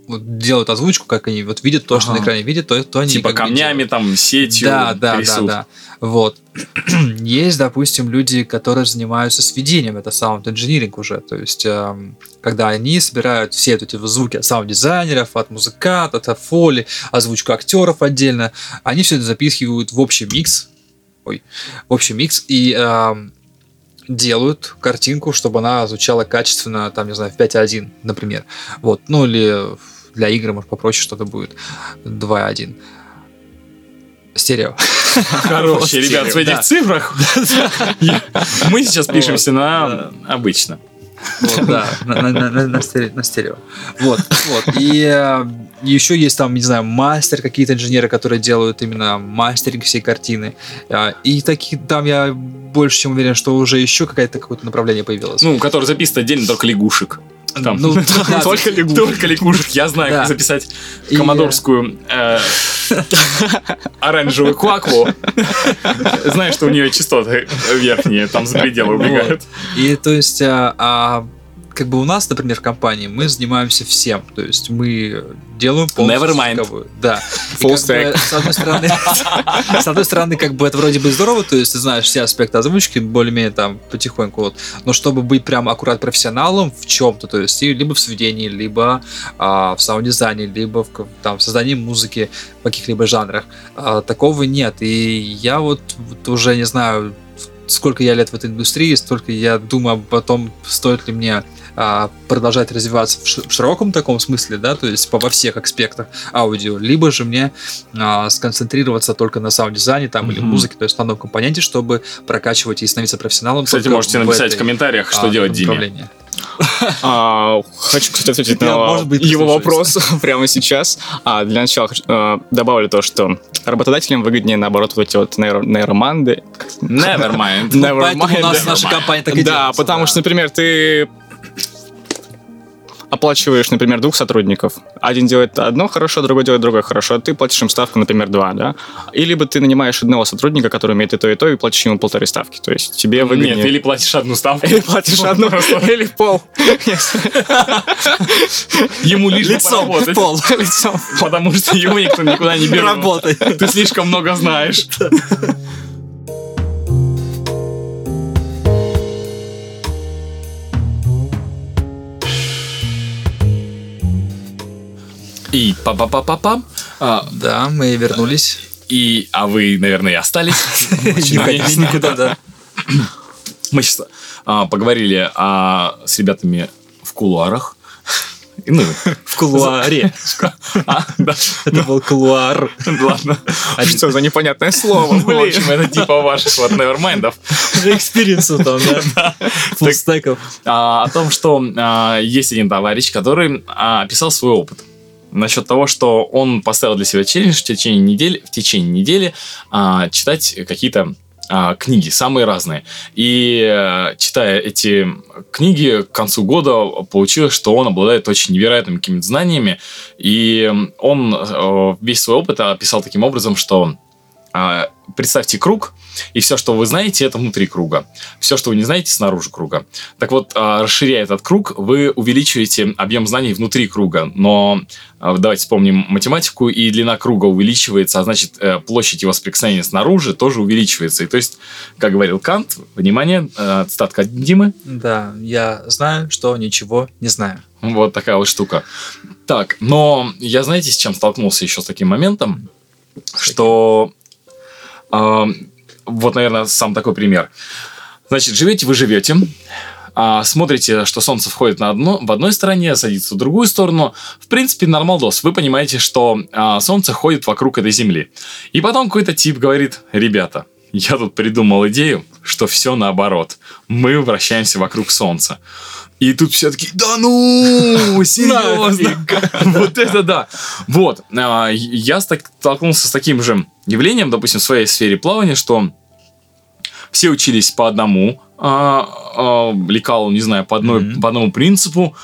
вот делают озвучку, как они вот видят то, что Ага. на экране видят, то, то они Типа камнями, там, сетью Да, да, да, да. Вот. Есть, допустим, люди, которые занимаются сведением, это sound engineering уже. То есть, эм, когда они собирают все эти звуки от саунд-дизайнеров, от музыкантов, от foley, озвучку актеров отдельно, они все это запихивают в общий микс. Ой, в общий микс и эм, делают картинку, чтобы она звучала качественно, там, не знаю, в 5.1, например. Вот. Ну, или для игры, может, попроще что-то будет. 2.1. Стерео. Короче, ребят, в этих Да. цифрах мы сейчас пишемся на обычно. Вот, да, на, на- на- на- на стере- на стерео. Вот, вот. И э, еще есть там, не знаю, мастер, какие-то инженеры, которые делают именно мастеринг всей картины. А, И такие, там я больше чем уверен, что уже еще какое-то какое-то направление появилось. Ну, который записывает отдельно только лягушек. Там. Ну, да, Только лягушек. Только лягушек. Я знаю, Да. как записать И, комодорскую э, оранжевую квакву. Знаешь, что у нее частоты верхние, там за пределы убегают. И то есть, а, а, как бы у нас, например, в компании мы занимаемся всем. То есть мы делаем полностью Never mind. звуковую. Да. Full как бы, с одной стороны, с одной стороны, как бы это вроде бы здорово, то есть ты знаешь все аспекты озвучки, более-менее там потихоньку вот. Но чтобы быть прям аккурат профессионалом в чем-то, то есть либо в сведении, либо а, в саунд-дизайне, либо в, там, в создании музыки в каких-либо жанрах, а, такого нет. И я вот, вот уже не знаю, сколько я лет в этой индустрии, столько я думаю о том, стоит ли мне а, продолжать развиваться в, в широком таком смысле, да, то есть по во всех аспектах аудио, либо же мне а, сконцентрироваться только на саунд-дизайне там или Мгм. музыке, то есть основном компоненте, чтобы прокачивать и становиться профессионалом. Кстати, можете в написать в этой, комментариях, что а, делать Диме. А, хочу, кстати, ответить на может быть, его вопрос прямо сейчас. А, для начала хочу, э, добавлю то, что работодателям выгоднее, наоборот, вот эти вот нейро- нейроманды. Never mind. Never Поэтому у mind, нас наша mind. компания так и да, делается, потому да. что, например, ты оплачиваешь, например, двух сотрудников. Один делает одно хорошо, другой делает другое хорошо, а ты платишь им ставку, например, два, да? И либо ты нанимаешь одного сотрудника, который умеет и то, и то, и платишь ему полторы ставки. То есть тебе выгоднее... Нет, или платишь одну ставку. Или платишь одну, или пол. Ему лишь Лицом в пол. Лицом. Потому что его никто никуда не берет. Работай. Ты слишком много знаешь. И па-па-па-па-пам. А, Да, мы вернулись. И, а вы, наверное, и остались. Очень надеюсь. Никуда, да. Мы сейчас поговорили а, с ребятами в кулуарах. Ну, В кулуаре. а, да. Это был кулуар. Ладно. Что за непонятное слово, В общем, это типа ваших вот невермайндов. Экспириенсу там, да. Фуллстеков. А, о том, что а, есть один товарищ, который а, описал свой опыт. Насчет того, что он поставил для себя челлендж в течение недели, в течение недели а, читать какие-то а, книги, самые разные. И э, читая эти книги, к концу года получилось, что он обладает очень невероятными какими-то знаниями. И он э, весь свой опыт описал таким образом, что а, представьте круг, и все, что вы знаете, это внутри круга. Все, что вы не знаете, снаружи круга. Так вот, а, расширяя этот круг, вы увеличиваете объем знаний внутри круга. Но а, давайте вспомним математику, и длина круга увеличивается, а значит, э, площадь его соприкосновения снаружи тоже увеличивается. И то есть, как говорил Кант, внимание, э, цитатка Димы, Да, я знаю, что ничего не знаю. вот такая вот штука. Так, но я знаете, с чем столкнулся еще с таким моментом, что а, вот, наверное, сам такой пример. Значит, живете вы живете, а, смотрите, что солнце входит на одно, в одной стороне, садится в другую сторону. В принципе, нормалдос. Вы понимаете, что а, солнце ходит вокруг этой земли. И потом какой-то тип говорит, ребята, я тут придумал идею, что все наоборот. Мы вращаемся вокруг Солнца. И тут все таки да ну, серьезно. Вот это да. Вот, а, я столкнулся с таким же явлением, допустим, в своей сфере плавания, что все учились по одному а, а, лекалу, не знаю, по, одной, mm-hmm. по одному принципу.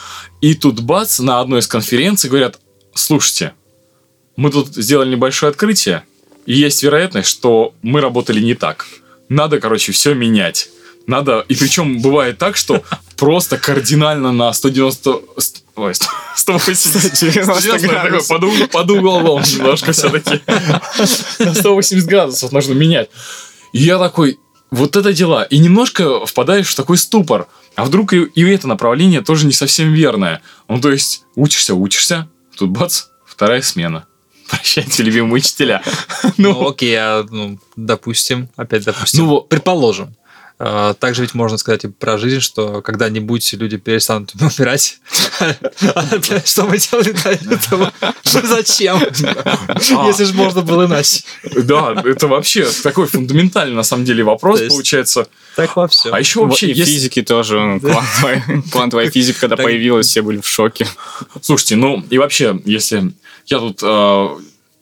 И тут бац, на одной из конференций говорят, слушайте, мы тут сделали небольшое открытие, и есть вероятность, что мы работали не так. Надо, короче, все менять. Надо, и причем бывает так, что просто кардинально на 190... Ой, 180, 190 градусов. Под, угол, под углом немножко все-таки. На 180 градусов нужно менять. И я такой, вот это дела. И немножко впадаешь в такой ступор. А вдруг и, и это направление тоже не совсем верное. Ну, то есть, учишься, учишься, тут бац, вторая смена. Прощайте, любимые учителя. Ну, ну окей, а, ну, допустим, опять допустим, ну, предположим, а, также ведь можно сказать и про жизнь, что когда-нибудь люди перестанут умирать. Что мы делали до этого? Зачем? А. Если же можно было иначе. Да, это вообще такой фундаментальный на самом деле вопрос получается. Так во всем. А еще вообще и физики тоже. Квантовая физика, когда появилась, все были в шоке. Слушайте, ну и вообще, если я тут а,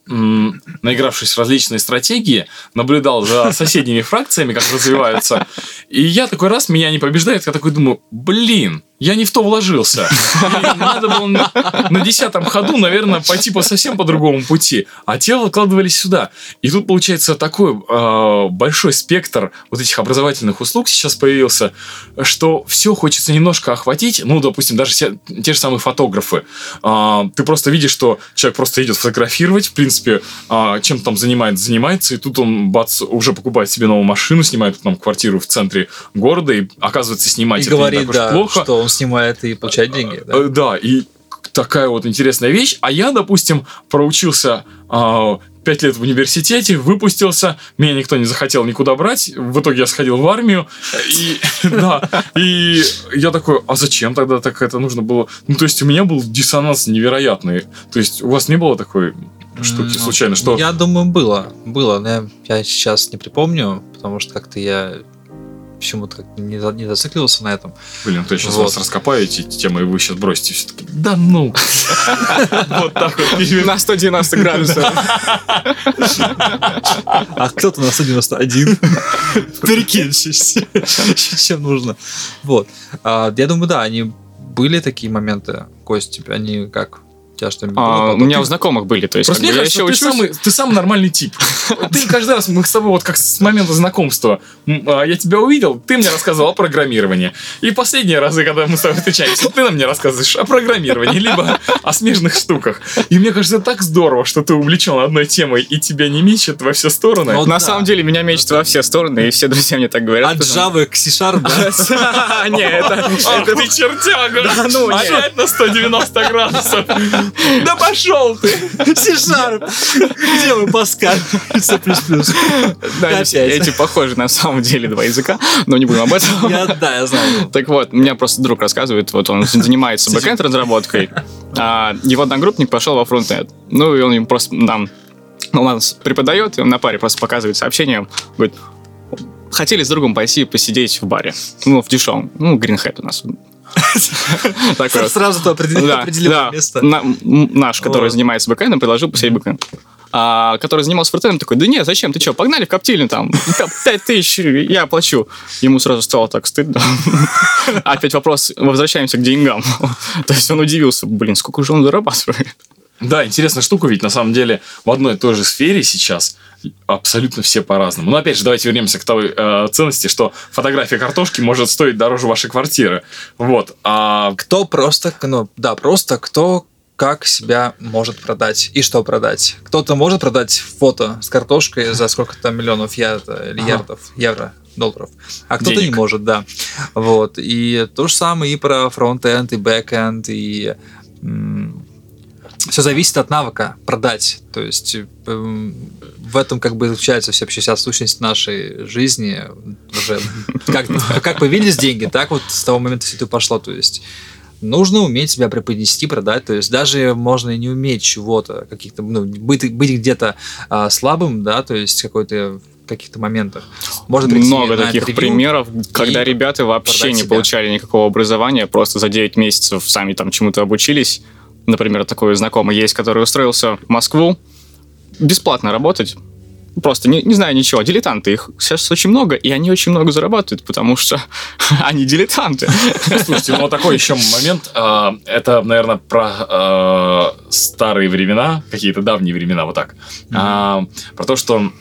наигравшись в различные стратегии, наблюдал за соседними фракциями, как развиваются. И я такой раз, меня не побеждает, я такой думаю, блин, я не в то вложился. И надо было на, на десятом ходу, наверное, пойти по совсем по другому пути. А те выкладывались сюда. И тут получается такой э, большой спектр вот этих образовательных услуг сейчас появился, что все хочется немножко охватить. Ну, допустим, даже те, те же самые фотографы. Э, ты просто видишь, что человек просто идет фотографировать, в принципе, э, чем там занимается, занимается, и тут он, бац, уже покупает себе новую машину, снимает там квартиру в центре города, и оказывается снимать и это говорит, не так уж да, плохо. что он снимает и получает деньги. Да, э, да и такая вот интересная вещь. А я, допустим, проучился а, пять лет в университете, выпустился, меня никто не захотел никуда брать, в итоге я сходил в армию, и, да, и я такой, а зачем тогда так это нужно было? Ну, то есть у меня был диссонанс невероятный, то есть у вас не было такой штуки ну, случайно, что... Я думаю, было, было, но я сейчас не припомню, потому что как-то я почему-то как не, не зацикливался на этом. Блин, то сейчас вот. вас раскопаете эти темы, и вы сейчас бросите все таки да ну! Вот так вот. На 190 градусов. А кто-то на 191. Прикинь, чем нужно. Вот. А, я думаю, да, они были такие моменты, Кость, они как тебя что-нибудь а, У меня у знакомых были, то есть Просто мне кажется, ты, самый, ты самый нормальный тип. Ты каждый раз, мы с тобой вот как с момента знакомства, а, я тебя увидел, ты мне рассказывал о программировании. И последние разы, когда мы с тобой встречаемся, ты нам мне рассказываешь о программировании, либо о смежных штуках. И мне кажется, так здорово, что ты увлечен одной темой, и тебя не мечет во все стороны. Вот на да. самом деле меня мечет во все стороны, и все друзья мне так говорят. От Java к C-Sharp, да? Нет, это... Ах ты чертяга! Ну, Опять на 190 градусов. Да пошел ты! C-Sharp! Где вы, Паскаль? C++. Да, эти похожи на самом деле два языка, но не будем об этом. Я, да, я знаю. Так вот, меня просто друг рассказывает, вот он занимается бэкэнд разработкой, а его одногруппник пошел во фронтенд. Ну, и он ему просто там ну, он преподает, и он на паре просто показывает сообщение, говорит, хотели с другом пойти посидеть в баре, ну, в дешевом, ну, Гринхед у нас Такое. Сразу то определил место. Наш, который занимается бэкэндом, предложил посидеть бэкэнд. А, который занимался фронтендом, такой, да нет, зачем, ты что, погнали в коптильню там, 5 тысяч, я оплачу. Ему сразу стало так стыдно. Опять вопрос, возвращаемся к деньгам. То есть он удивился, блин, сколько же он зарабатывает. Да, интересная штука, ведь на самом деле в одной и той же сфере сейчас абсолютно все по-разному. Но опять же, давайте вернемся к той э, ценности, что фотография картошки может стоить дороже вашей квартиры. Вот. А... Кто просто, ну, да, просто кто как себя может продать и что продать. Кто-то может продать фото с картошкой за сколько-то миллионов ярдов, ага. евро, долларов, а кто-то не может, да. Вот. И то же самое и про фронт-энд, и бэк-энд, и все зависит от навыка продать. То есть эм, в этом как бы заключается вся, вся сущность нашей жизни. Уже как, как появились деньги, так вот с того момента все это пошло. То есть нужно уметь себя преподнести, продать. То есть даже можно и не уметь чего-то, каких-то, ну, быть, быть где-то а, слабым, да, то есть какой-то каких-то моментах. Можно Много таких примеров, когда ребята вообще не себя. получали никакого образования, просто за 9 месяцев сами там чему-то обучились. Например, такой знакомый есть, который устроился в Москву бесплатно работать, просто не, не знаю ничего. Дилетанты, их сейчас очень много, и они очень много зарабатывают, потому что они дилетанты. Слушайте, ну такой еще момент. А, это, наверное, про а, старые времена, какие-то давние времена, вот так. А, про то, что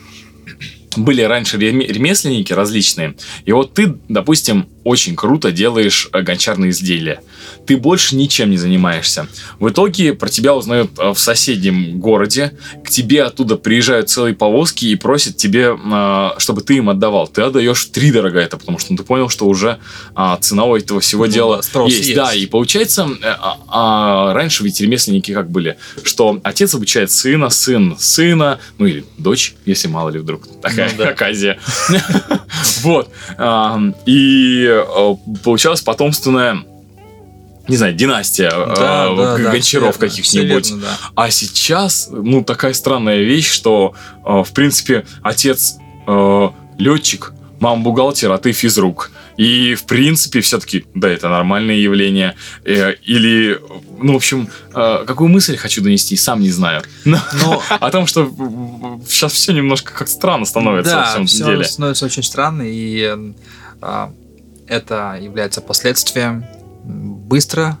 были раньше ремесленники различные, и вот ты, допустим, очень круто делаешь э, гончарные изделия. Ты больше ничем не занимаешься. В итоге про тебя узнают э, в соседнем городе, к тебе оттуда приезжают целые повозки и просят тебе, э, чтобы ты им отдавал. Ты отдаешь три дорого это, потому что ты понял, что уже а, цена у этого всего ну, дела есть. есть. Да, и получается, а, а, раньше ведь ремесленники как были, что отец обучает сына, сын сына, ну или дочь, если мало ли вдруг такая ну, оказия. Вот. И Э, получалась потомственная не знаю, династия да, э, да, гончаров да, каких-нибудь. Да. А сейчас, ну, такая странная вещь, что, э, в принципе, отец э, летчик, мама бухгалтер, а ты физрук. И, в принципе, все-таки, да, это нормальное явление. Э, или, ну, в общем, э, какую мысль хочу донести, сам не знаю. Но, Но... о том, что сейчас все немножко как странно становится да, в всем все деле. становится очень странно, и э, это является последствием быстро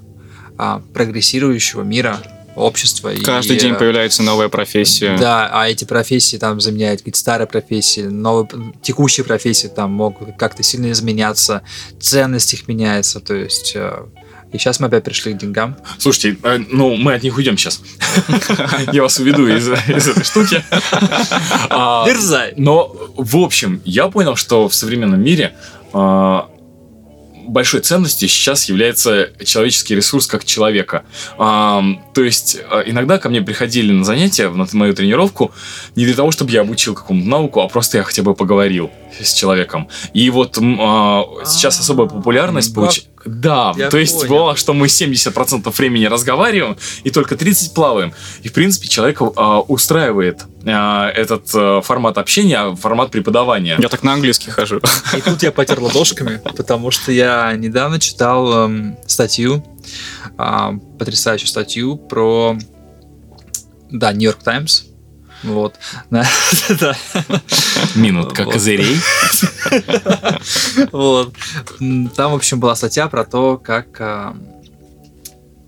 а, прогрессирующего мира общества. Каждый и, день появляется новая профессия. Да, а эти профессии там заменяют какие-то старые профессии, новые, текущие профессии там могут как-то сильно изменяться, ценность их меняется, то есть... Э, и сейчас мы опять пришли к деньгам. Слушайте, э, ну мы от них уйдем сейчас. Я вас уведу из этой штуки. А, Дерзай. Но, в общем, я понял, что в современном мире а, большой ценностью сейчас является человеческий ресурс как человека. А, то есть а, иногда ко мне приходили на занятия, на мою тренировку, не для того, чтобы я обучил какому-то науку, а просто я хотя бы поговорил с человеком. И вот а, сейчас особая популярность получ... Да, я то есть понял. бывало, что мы 70% времени разговариваем и только 30 плаваем. И в принципе человека а, устраивает а, этот а, формат общения, формат преподавания. Я так на английский хожу. И тут я потер ладошками, потому что я недавно читал эм, статью, э, потрясающую статью про, да, Нью-Йорк Таймс, вот. Минутка козырей. Вот. Там, в общем, была статья про то, как а,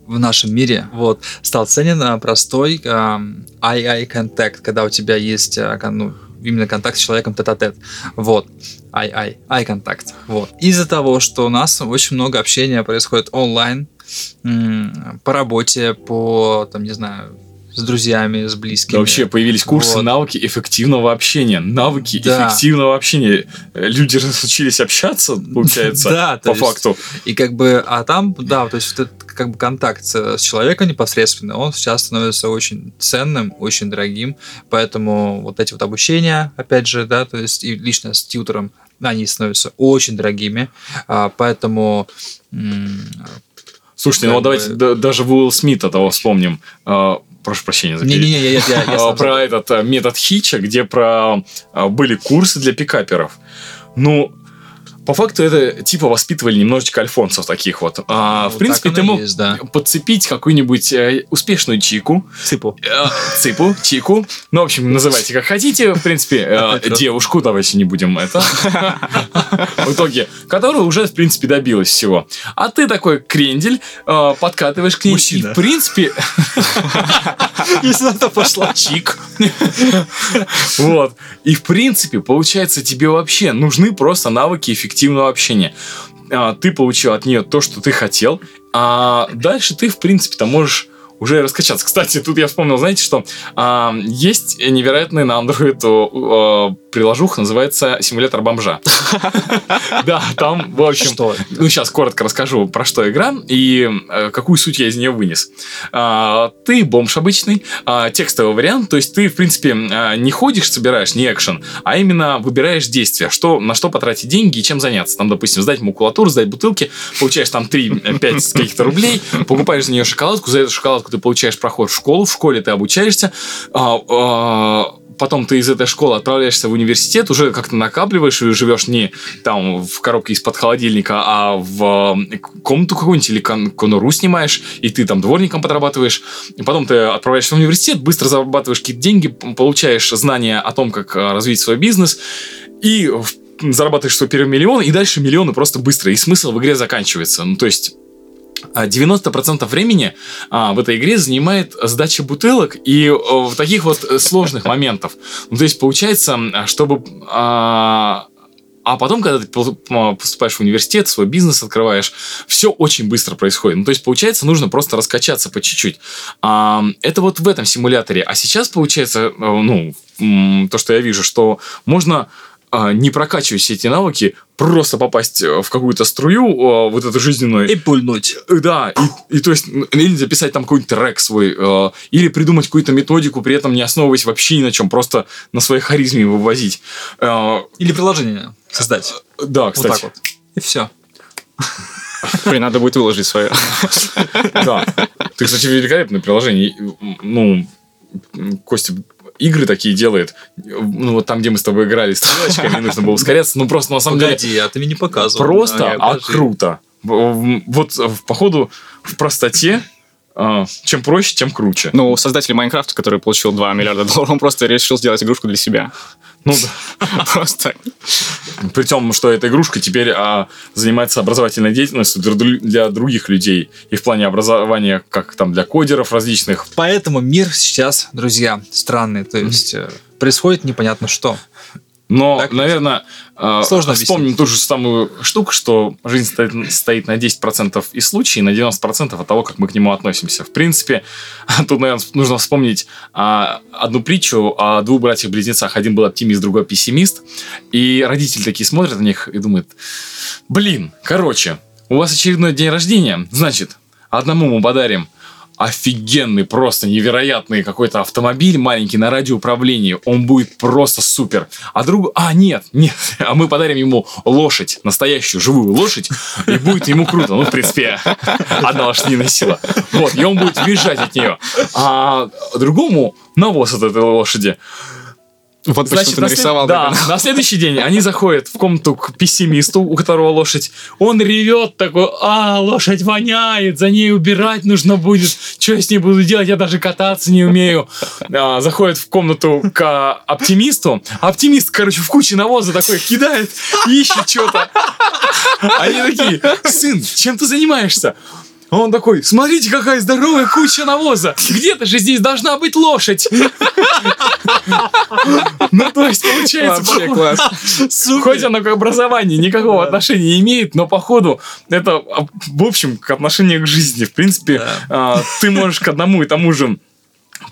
в нашем мире вот, стал ценен а, простой eye-eye contact, когда у тебя есть а, ну, именно контакт с человеком тет-а-тет. Вот. Eye contact. Вот. Из-за того, что у нас очень много общения происходит онлайн, по работе, по, там, не знаю, с друзьями, с близкими. Да, вообще появились курсы вот. навыки эффективного общения. Навыки да. эффективного общения. Люди разучились общаться, получается, да, по факту. И как бы, а там, да, то есть этот как бы контакт с человеком непосредственно, он сейчас становится очень ценным, очень дорогим, поэтому вот эти вот обучения, опять же, да, то есть и лично с тьютором, они становятся очень дорогими, а, поэтому Слушайте, ну давайте даже Уилл Смита того вспомним. Прошу прощения за Не-не-не, я, я, я, я Про этот э, метод Хича, где про э, были курсы для пикаперов. Ну, по факту это типа воспитывали немножечко альфонсов таких вот. А, ну, в принципе, ты мог есть, да. подцепить какую-нибудь э, успешную чику. Ципу. Э, ципу, чику. Ну, в общем, называйте как хотите. В принципе, э, девушку, давайте не будем это. В итоге, которая уже, в принципе, добилась всего. А ты такой крендель, э, подкатываешь к ней. И, в принципе... Если это пошла. Чик. Вот. И, в принципе, получается, тебе вообще нужны просто навыки эффективности эффективного общения. А, ты получил от нее то, что ты хотел, а дальше ты, в принципе-то, можешь уже раскачаться. Кстати, тут я вспомнил, знаете, что а, есть невероятный на Android а, приложуха, называется «Симулятор бомжа». Да, там, в общем... Ну, сейчас коротко расскажу, про что игра и э, какую суть я из нее вынес. А, ты бомж обычный, а, текстовый вариант, то есть ты, в принципе, а, не ходишь, собираешь, не экшен, а именно выбираешь действия, что, на что потратить деньги и чем заняться. Там, допустим, сдать макулатуру, сдать бутылки, получаешь там 3-5 каких-то рублей, покупаешь за нее шоколадку, за эту шоколадку ты получаешь проход в школу, в школе ты обучаешься, потом ты из этой школы отправляешься в университет, уже как-то накапливаешь и живешь не там в коробке из-под холодильника, а в комнату какую-нибудь или кон- конуру снимаешь, и ты там дворником подрабатываешь. И потом ты отправляешься в университет, быстро зарабатываешь какие-то деньги, получаешь знания о том, как э, развить свой бизнес, и зарабатываешь свой первый миллион, и дальше миллионы просто быстро, и смысл в игре заканчивается. Ну, то есть а 90% времени а, в этой игре занимает сдача бутылок и о, в таких вот э, сложных моментов. Ну, то есть, получается, а, чтобы... А, а потом, когда ты м, поступаешь в университет, свой бизнес открываешь, все очень быстро происходит. Ну, то есть, получается, нужно просто раскачаться по чуть-чуть. А, это вот в этом симуляторе. А сейчас, получается, э, ну, то, что я вижу, что можно а, не прокачивая все эти навыки, просто попасть э, в какую-то струю, э, вот эту жизненную, И пульнуть. Э, Да, и, и то есть, или записать там какой-нибудь трек свой, э, или придумать какую-то методику, при этом не основываясь вообще ни на чем, просто на своей харизме вывозить. Или приложение создать. да, кстати. Вот так вот. И все. Блин, надо будет выложить свое. Да. Ты, кстати, великолепное приложение. Ну, Костя игры такие делает. Ну, вот там, где мы с тобой играли стрелочками, нужно было ускоряться. Ну, просто на самом деле... Погоди, а ты мне не показывал. Просто, а покажи. круто. Вот, э, походу, в простоте, а, чем проще, тем круче. Ну, создатель Майнкрафта, который получил 2 миллиарда долларов, он просто решил сделать игрушку для себя. Ну, да. Просто. При том, что эта игрушка теперь а, занимается образовательной деятельностью для, для других людей. И в плане образования, как там для кодеров различных. Поэтому мир сейчас, друзья, странный. То есть э, происходит непонятно что. Но, Так наверное, а, Сложно вспомним ту же самую штуку, что жизнь стоит, стоит на 10% из случаев, на 90% от того, как мы к нему относимся. В принципе, тут, наверное, нужно вспомнить а, одну притчу о двух братьях-близнецах. Один был оптимист, другой пессимист. И родители такие смотрят на них и думают, блин, короче, у вас очередной день рождения, значит, одному мы подарим офигенный, просто невероятный какой-то автомобиль маленький на радиоуправлении. Он будет просто супер. А другу... А, нет, нет. А мы подарим ему лошадь, настоящую живую лошадь, и будет ему круто. Ну, в принципе, одна лошадиная сила. Вот, и он будет бежать от нее. А другому навоз от этой лошади. Вот почему ты на след- нарисовал. да, на следующий день они заходят в комнату к пессимисту, у которого лошадь. Он ревет такой, а, лошадь воняет, за ней убирать нужно будет. Что я с ней буду делать? Я даже кататься не умею. А, заходит в комнату к оптимисту. Оптимист, короче, в куче навоза такой кидает, ищет что-то. Они такие, сын, чем ты занимаешься? А он такой, смотрите, какая здоровая куча навоза. Где-то же здесь должна быть лошадь. Ну, то есть, получается, Вообще класс. хоть оно к образованию никакого отношения не имеет, но походу это, а, в общем, к отношению к жизни. В принципе, а, ты можешь к одному и тому же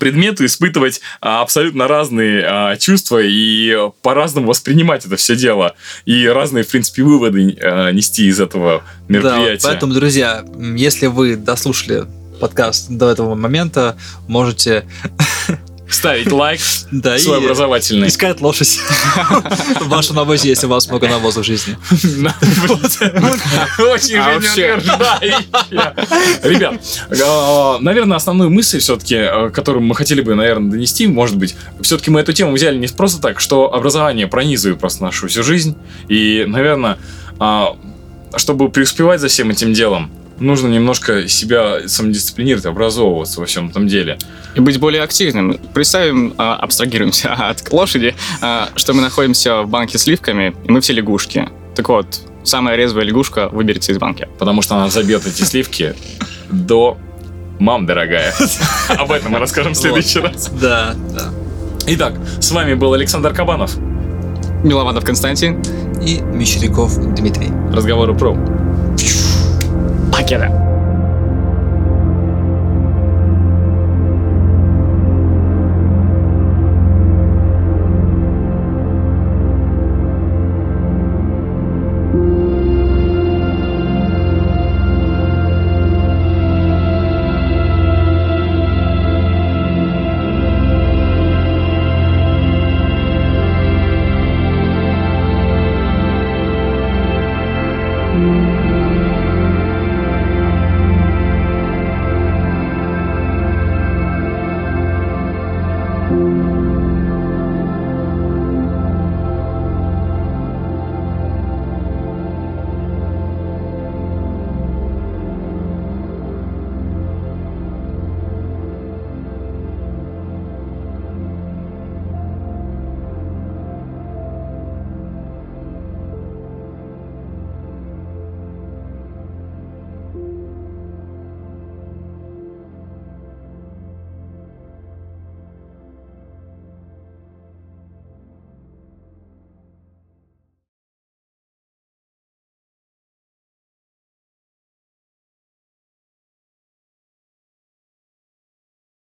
предмету испытывать а, абсолютно разные а, чувства и по-разному воспринимать это все дело. И разные, в принципе, выводы а, нести из этого Да, мероприятия. поэтому, друзья, если вы дослушали подкаст до этого момента, можете Ставить лайк да, свой и образовательный. искать лошадь в вашем навозе, если у вас много навоза в жизни. Очень А вообще? жизнеутверждающая. Ребят, а, наверное, основную мысль все-таки, которую мы хотели бы, наверное, донести, может быть, все-таки мы эту тему взяли не просто так, что образование пронизывает просто нашу всю жизнь. И, наверное, а, чтобы преуспевать за всем этим делом, нужно немножко себя самодисциплинировать, образовываться во всем этом деле. И быть более активным. Представим, а, абстрагируемся от лошади, а, что мы находимся в банке с сливками, и мы все лягушки. Так вот, самая резвая лягушка выберется из банки. Потому что она забьет эти сливки до мам, дорогая. Об этом мы расскажем в следующий раз. Да, да. Итак, с вами был Александр Кабанов. Милованов Константин. И Мещеряков Дмитрий. Разговоры про Get it.